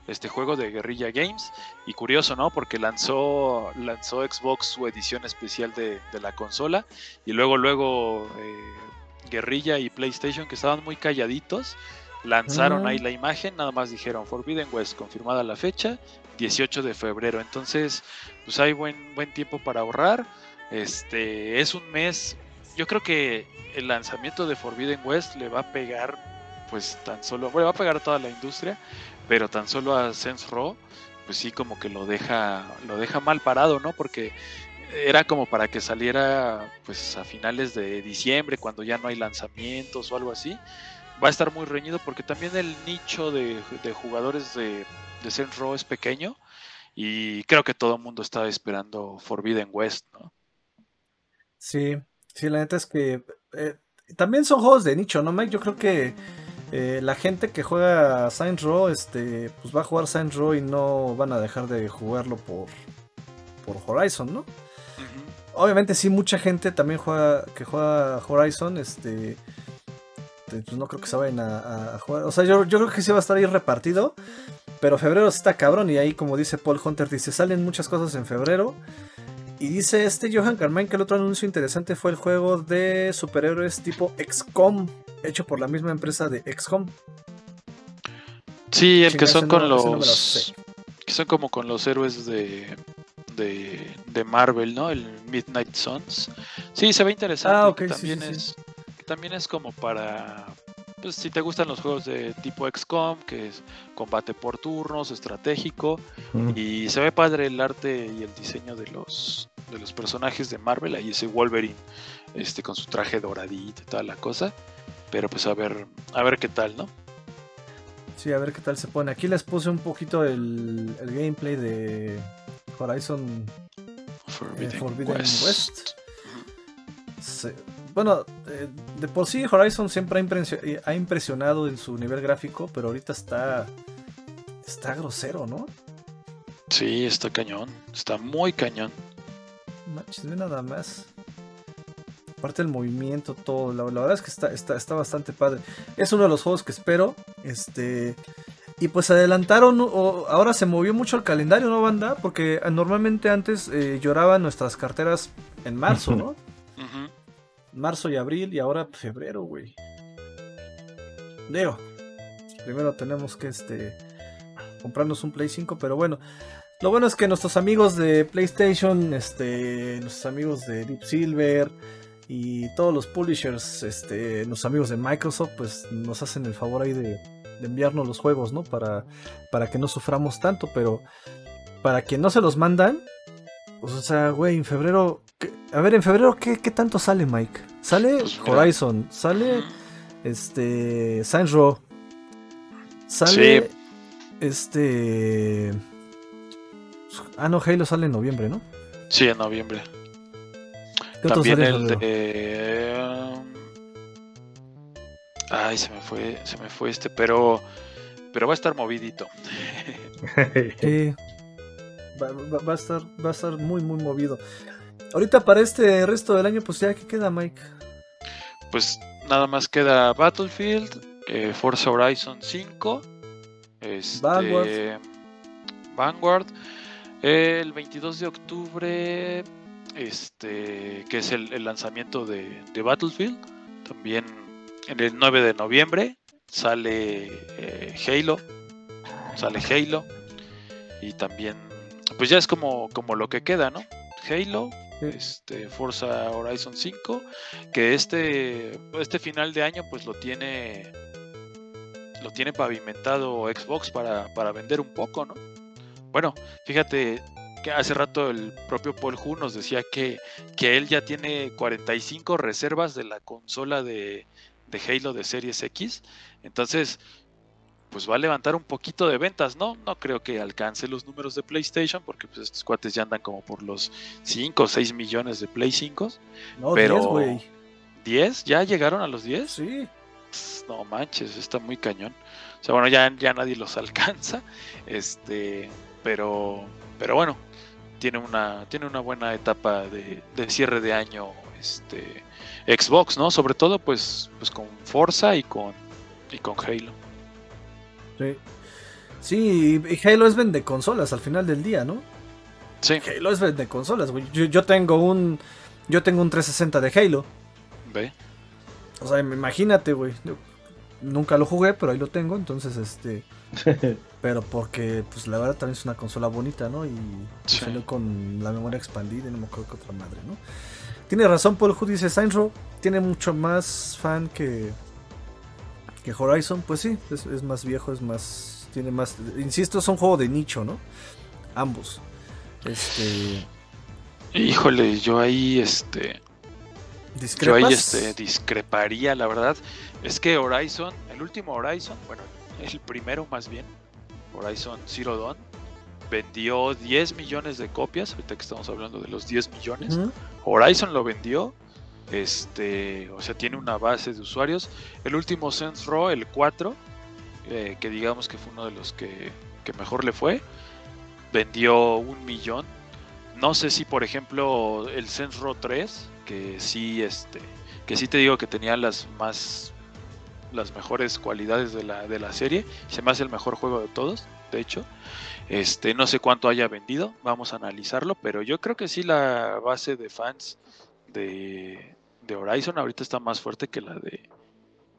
este juego de Guerrilla Games. Y curioso, ¿no? Porque lanzó, lanzó Xbox su edición especial de, de la consola. Y luego, luego eh, Guerrilla y PlayStation, que estaban muy calladitos, lanzaron ahí la imagen. Nada más dijeron Forbidden West, confirmada la fecha, 18 de febrero. Entonces, pues hay buen, buen tiempo para ahorrar. Este es un mes yo creo que el lanzamiento de Forbidden West le va a pegar, pues tan solo, bueno, va a pegar a toda la industria, pero tan solo a Sense Row, pues sí como que lo deja, lo deja mal parado, ¿no? Porque era como para que saliera pues a finales de diciembre, cuando ya no hay lanzamientos o algo así. Va a estar muy reñido porque también el nicho de, de jugadores de, de Saints Row es pequeño y creo que todo el mundo está esperando Forbidden West, ¿no? Sí, sí, la neta es que eh, también son juegos de nicho, ¿no, Mike? Yo creo que eh, la gente que juega Saints Row, este, pues va a jugar Saints Row y no van a dejar de jugarlo por, por Horizon, ¿no? Obviamente sí, mucha gente también juega que juega Horizon, este, pues no creo que se vayan a, a jugar. O sea, yo, yo creo que sí va a estar ahí repartido. Pero febrero está cabrón y ahí como dice Paul Hunter, dice, salen muchas cosas en febrero. Y dice este Johan Carmine que el otro anuncio interesante fue el juego de superhéroes tipo XCOM, hecho por la misma empresa de XCOM. Sí, el que son con no- no los... que son como con los héroes de, de, de Marvel, ¿no? El Midnight Suns. Sí, se ve interesante. Ah, también sí, sí. es también es como para pues si te gustan los juegos de tipo XCOM, que es combate por turnos, estratégico Mm. y se ve padre el arte y el diseño de los de los personajes de Marvel, ahí ese Wolverine este con su traje doradito y toda la cosa. Pero pues a ver, a ver qué tal, ¿no? Sí, a ver qué tal se pone. Aquí les puse un poquito el, el gameplay de Horizon Forbidden, eh, Forbidden West. West. Se- bueno, eh, de por sí Horizon siempre ha, impresio- eh, ha impresionado en su nivel gráfico, pero ahorita está está grosero, ¿no? Sí, está cañón, está muy cañón. Manches, ve nada más. Aparte el movimiento, todo. La, la verdad es que está, está, está bastante padre. Es uno de los juegos que espero. Este. Y pues adelantaron. o- ahora se movió mucho el calendario, ¿no, banda? Porque eh, normalmente antes eh, lloraban nuestras carteras en marzo, ¿no? Marzo y abril. Y ahora febrero, güey. Digo. Primero tenemos que este. Comprarnos un Play 5. Pero bueno. Lo bueno es que nuestros amigos de PlayStation, este, nuestros amigos de Deep Silver y todos los publishers, este, nuestros amigos de Microsoft, pues nos hacen el favor ahí de, de enviarnos los juegos, ¿no? Para, para que no suframos tanto, pero para quien no se los mandan, pues, o sea, güey, en febrero, ¿qué- a ver, en febrero, ¿qué, qué tanto sale, Mike? Sale Pues. Horizon, sale, este, Saints Row, sale, Sí. este... Ah, no, Halo sale en noviembre, ¿no? Sí, en noviembre. ¿Qué otro También sale en el febrero? de. um, Ay, se me fue, se me fue este, pero. Pero va a estar movidito. Sí. Va, va- va a estar, va a estar muy, muy movido. Ahorita para este resto del año, pues ya, ¿qué queda, Mike? Pues nada más queda Battlefield, eh, Forza Horizon 5, este, Vanguard. Vanguard, el 22 de octubre, este, que es el, el lanzamiento de, de Battlefield. También en el 9 de noviembre sale eh, Halo, sale Halo y también, pues ya es como, como lo que queda, ¿no? Halo, este, Forza Horizon 5, que este, este final de año pues lo tiene lo tiene pavimentado Xbox para, para vender un poco, ¿no? Bueno, fíjate que hace rato el propio Paul Hu nos decía que, que él ya tiene 45 reservas de la consola de, de Halo de Series X. Entonces, pues va a levantar un poquito de ventas, ¿no? No creo que alcance los números de PlayStation, porque pues estos cuates ya andan como por los 5 o 6 millones de Play 5. No, pero 10, güey. ¿10? ¿Ya llegaron a los 10? Sí. No manches, está muy cañón. O sea, bueno, ya, ya nadie los alcanza. Este, pero, pero bueno, tiene una, tiene una buena etapa de, de cierre de año, este, Xbox, ¿no? Sobre todo, pues, pues con Forza y con, y con Halo. Sí. Sí, y Halo es vende consolas al final del día, ¿no? Sí. Halo es vende consolas, güey. Yo, yo tengo un. Yo tengo un 360 de Halo. Ve. O sea, imagínate, güey. Nunca lo jugué, pero ahí lo tengo, entonces este. Pero porque, pues la verdad también es una consola bonita, ¿no? Y Sí. salió con la memoria expandida y no me acuerdo qué otra madre, ¿no? tiene razón Paul Hood, dice Row tiene mucho más fan que, que Horizon. Pues sí, es, es más viejo, es más... Tiene más... Insisto, es un juego de nicho, ¿no? Ambos. Este... Híjole, yo ahí este. Yo ahí este, discreparía, la verdad. Es que Horizon, el último Horizon, bueno, el primero más bien, Horizon Zero Dawn, vendió 10 millones de copias. Ahorita que estamos hablando de los 10 millones. Horizon lo vendió. Este, o sea, tiene una base de usuarios. El último Saints Row, el 4, eh, que digamos que fue uno de los que, que mejor le fue, vendió un millón. No sé si, por ejemplo, el Saints Row 3, que sí, este, que sí te digo que tenía las más, las mejores cualidades de la, de la serie. Se me hace el mejor juego de todos, de hecho. Este, no sé cuánto haya vendido, vamos a analizarlo, pero yo creo que sí la base de fans de, de Horizon ahorita está más fuerte que la de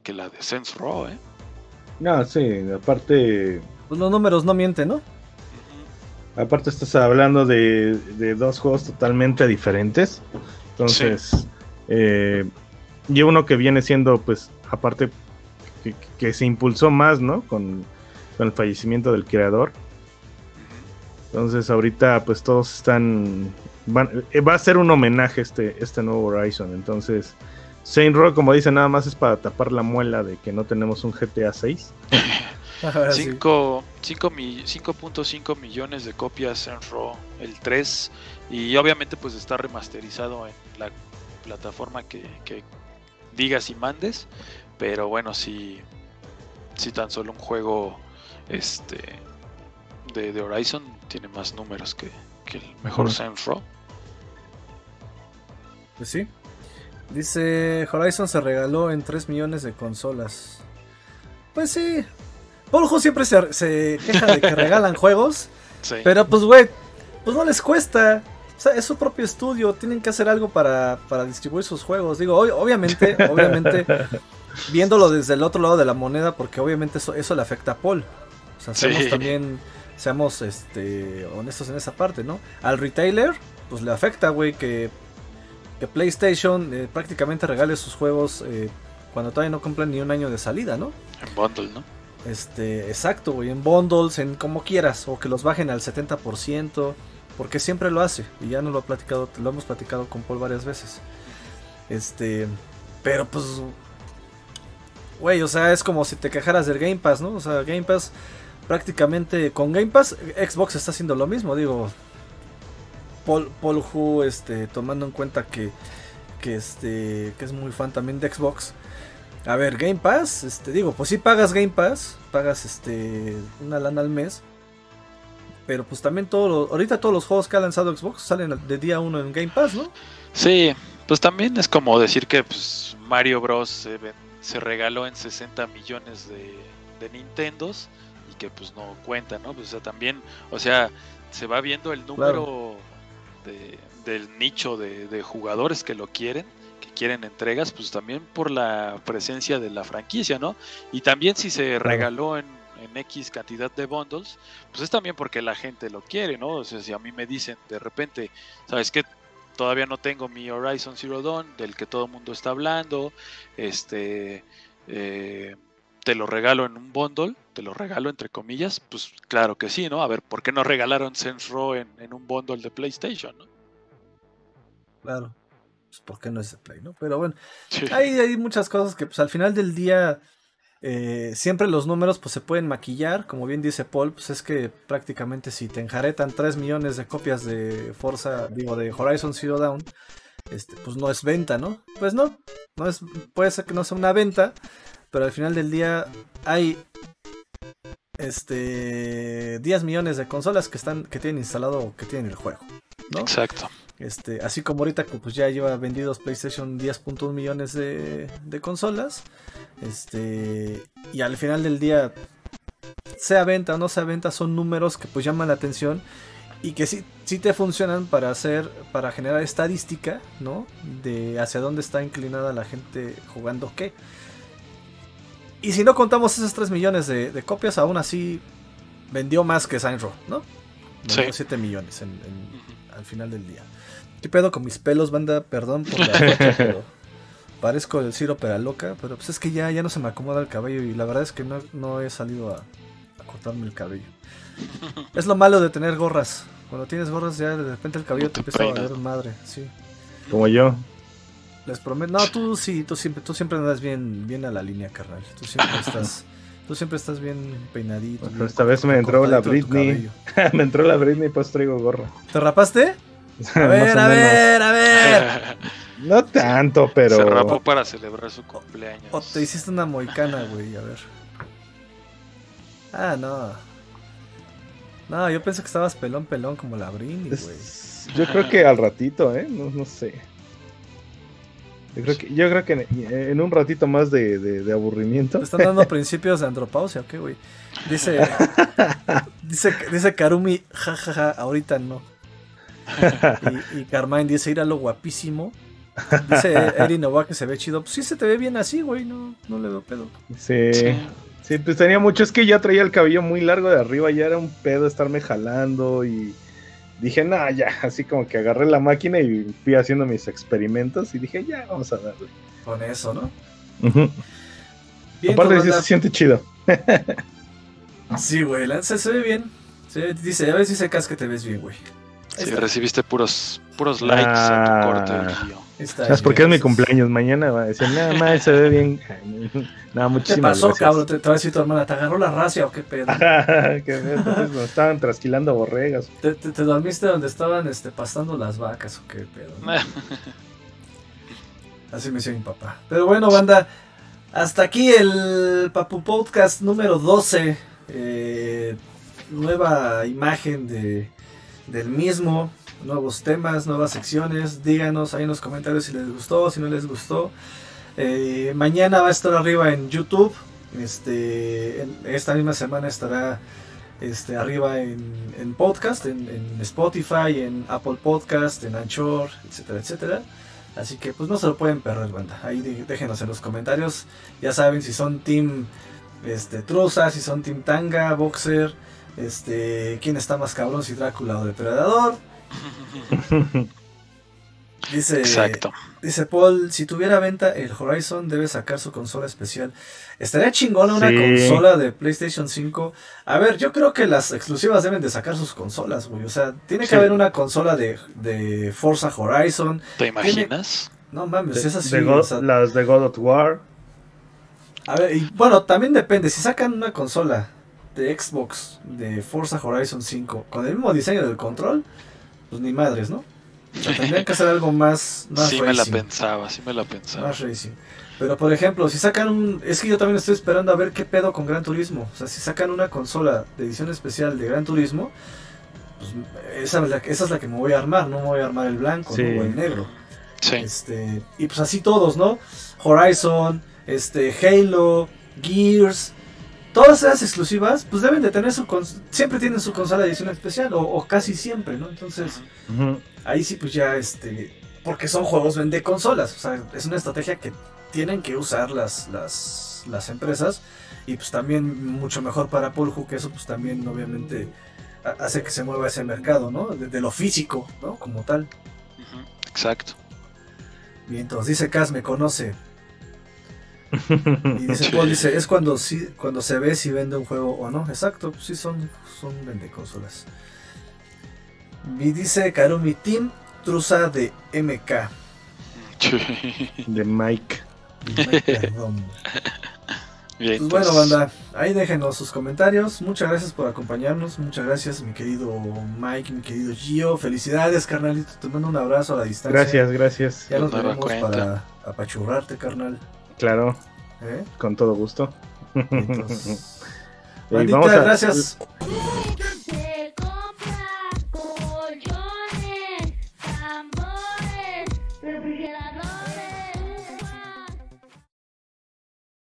que la de Saints Row, ¿eh? No, sí, aparte, Pues los números no mienten, ¿no? aparte estás hablando de, de dos juegos totalmente diferentes. Entonces, eh, y uno que viene siendo, pues, aparte, que, que se impulsó más, ¿no? Con, con el fallecimiento del creador. Entonces, ahorita, pues, todos están. Van- eh, va a ser un homenaje este, este nuevo Horizon. Entonces, Saint Row, como dice, nada más es para tapar la muela de que no tenemos un GTA 6. Ahora sí. Cinco- cinco mi- 5.5 millones de copias Saints Row el 3 y obviamente pues está remasterizado en la plataforma que, que digas y mandes pero bueno si si tan solo un juego este de, de Horizon tiene más números que, que el mejor. Saints Row Pues sí. Dice Horizon se regaló en 3 millones de consolas. Pues sí. Poljo siempre se, se queja de que regalan juegos. Sí. Pero pues, güey, pues no les cuesta. O sea, es su propio estudio. Tienen que hacer algo para, para distribuir sus juegos. Digo, ob- obviamente, obviamente, viéndolo desde el otro lado de la moneda, porque obviamente eso, eso le afecta a Paul. O sea, seamos Sí. también, seamos este, honestos en esa parte, ¿no? Al retailer, pues le afecta, güey, que, que PlayStation eh, prácticamente regale sus juegos eh, cuando todavía no cumplen ni un año de salida, ¿no? en bundle ¿no? Este, exacto, güey, en bundles, en como quieras, o que los bajen al 70%, porque siempre lo hace, y ya no lo ha platicado, lo hemos platicado con Paul varias veces. Este, pero pues, güey, o sea, es como si te quejaras del Game Pass, ¿no? O sea, Game Pass, prácticamente, con Game Pass, Xbox está haciendo lo mismo, digo, Paul, Paul Hu, este, tomando en cuenta que, que, este, que es muy fan también de Xbox. A ver, Game Pass, este, digo, pues sí pagas Game Pass, pagas este una lana al mes. Pero pues también todo ahorita todos los juegos que ha lanzado Xbox salen de día uno en Game Pass, ¿no? Sí, pues también es como decir que pues, Mario Bros. se, ven- se regaló en 60 millones de, de Nintendos que pues no cuenta, ¿no? Pues, o sea, también, o sea, se va viendo el número de- del nicho de, de jugadores que lo quieren, que quieren entregas, pues también por la presencia de la franquicia, ¿no? Y también si se regaló en, en X cantidad de bundles, pues es también porque la gente lo quiere, ¿no? O sea, si a mí me dicen de repente, ¿sabes qué? Todavía no tengo mi Horizon Zero Dawn, del que todo el mundo está hablando, este, eh, te lo regalo en un bundle, te lo regalo entre comillas, pues claro que sí, ¿no? A ver, ¿por qué no regalaron Saints Row en, en un bundle de PlayStation, ¿no? Claro. Pues ¿por qué no es de Play, no? Pero bueno, Sí. hay, hay muchas cosas que pues al final del día eh, siempre los números pues se pueden maquillar, como bien dice Paul, pues es que prácticamente si te enjaretan 3 millones de copias de Forza, digo de Horizon Zero Dawn, este, pues no es venta, ¿no? Pues no, no es, puede ser que no sea una venta, pero al final del día hay este 10 millones de consolas que están que tienen instalado o que tienen el juego, ¿no? Exacto. Este, así como ahorita que pues ya lleva vendidos PlayStation 10.1 millones de, de consolas. Este, y al final del día, sea venta o no sea venta, son números que pues llaman la atención y que sí, sí te funcionan para hacer, para generar estadística, ¿no? De hacia dónde está inclinada la gente jugando qué. Y si no contamos esos 3 millones de, de copias, aún así vendió más que Saints Row, ¿no? Vendió Sí. 7 millones en- en- al final del día. ¿Qué pedo con mis pelos, banda? Perdón por la foto, pero parezco el Ciro loca, pero pues es que ya, ya no se me acomoda el cabello y la verdad es que no, no he salido a, a cortarme el cabello. Es lo malo de tener gorras. Cuando tienes gorras ya de repente el cabello No te te empieza a valer madre, sí. Como yo. Les prometo. No, tú sí, tú siempre, tú siempre andas bien, bien a la línea, carnal. Tú siempre estás, tú siempre estás bien peinadito. Pero bien esta vez me entró la Britney. me entró la Britney, pues traigo gorra. ¿Te rapaste? A ver, a ver, a ver. No tanto, pero. Se rapó para celebrar su cumpleaños. O te hiciste una moicana, güey, a ver. Ah, no. No, yo pensé que estabas pelón, pelón como la Britney, güey. Yo creo que al ratito, ¿eh? No, no sé. Yo creo que, yo creo que en, en un ratito más de, de- de aburrimiento. ¿Te están dando principios de andropausia o qué, güey? Dice, dice, dice Karumi, jajaja, ahorita no. Y, y Carmine dice, ir a lo guapísimo. Dice Eri Nova que se ve chido. Pues sí se te ve bien así, güey, no, no le veo pedo. Sí. Sí, pues tenía mucho. Es que ya traía el cabello muy largo de arriba. Ya era un pedo estarme jalando. Y dije, no, ya. Así como que agarré la máquina y fui haciendo mis experimentos. Y dije, ya, vamos a darle. Con eso, ¿no? Ujú. Bien, Aparte, sí se siente chido. Sí, güey, se, se ve bien. Se ve- dice, a ver si se cas que te ves bien, güey. Sí, recibiste puros, puros likes Ah. a tu corte, Gio. Está ¿Sabes por qué es mi cumpleaños? Mañana va a decir, nada más se ve bien. Nada, ¿Qué muchísimas pasó, gracias. cabrón? Te, te va a decir tu hermana, ¿te agarró la racia o qué pedo? que entonces nos estaban trasquilando borregas. ¿Te, te, te dormiste donde estaban este, pastando las vacas o qué pedo? no? Así me decía mi papá. Pero bueno, banda, hasta aquí el Papu Podcast número 12. eh, nueva imagen de, del mismo. Nuevos temas, nuevas secciones. Díganos ahí en los comentarios si les gustó, si no les gustó. Eh, mañana va a estar arriba en YouTube. Este, esta misma semana estará este, arriba en, en podcast, en, Spotify, en Apple Podcast, en Anchor, etcétera, etcétera. Así que pues no se lo pueden perder, banda. Ahí déjenos en los comentarios. Ya saben si son Team este, Truza, si son Team Tanga, Boxer, este, quién está más cabrón, si Drácula o Depredador. Dice, Exacto. dice Paul, si tuviera venta el Horizon debe sacar su consola especial. Estaría chingona una Sí. consola de PlayStation 5. A ver, yo creo que las exclusivas deben de sacar sus consolas, güey. O sea, tiene que Sí. haber una consola de, de Forza Horizon. ¿Te imaginas? No mames, De- es así. de God- o sea, las de God of War. a ver, y bueno, también depende. Si sacan una consola de Xbox de Forza Horizon 5 con el mismo diseño del control, pues ni madres, ¿no? O sea, tendrían que hacer algo más, más Sí me la pensaba, sí me la pensaba. Más racing. Pero por ejemplo, si sacan un. Es que yo también estoy esperando a ver qué pedo con Gran Turismo. O sea, si sacan una consola de edición especial de Gran Turismo, pues esa, es la, esa es la que me voy a armar. No me voy a armar el blanco Sí. ¿no? o el negro. Sí. Este, y pues así todos, ¿no? Horizon, este, Halo, Gears. Todas esas exclusivas, pues deben de tener su. Siempre tienen su consola de edición especial, o, o casi siempre, ¿no? Entonces. Ahí sí, pues ya, este. Porque son juegos vende consolas. O sea, es una estrategia que tienen que usar las, las, las empresas. Y pues también mucho mejor para Polhu, que eso pues también obviamente ha- hace que se mueva ese mercado, ¿no? De, de lo físico, ¿no? Como tal. Exacto. Y entonces dice Cas, me conoce. Y dice Paul, dice, es cuando sí, cuando se ve si vende un juego o no. Exacto, pues sí son, son vende consolas. Y dice Karumi, Team Truza de MK. De Mike. Pues bueno, pues, banda, ahí déjenos sus comentarios. Muchas gracias por acompañarnos. Muchas gracias, mi querido Mike, mi querido Gio. Felicidades, carnalito. Te mando un abrazo a la distancia. Gracias, gracias. Ya nos Nueva veremos para apachurrarte, carnal. Claro, ¿Eh? con todo gusto. Entonces, Y vamos a- gracias.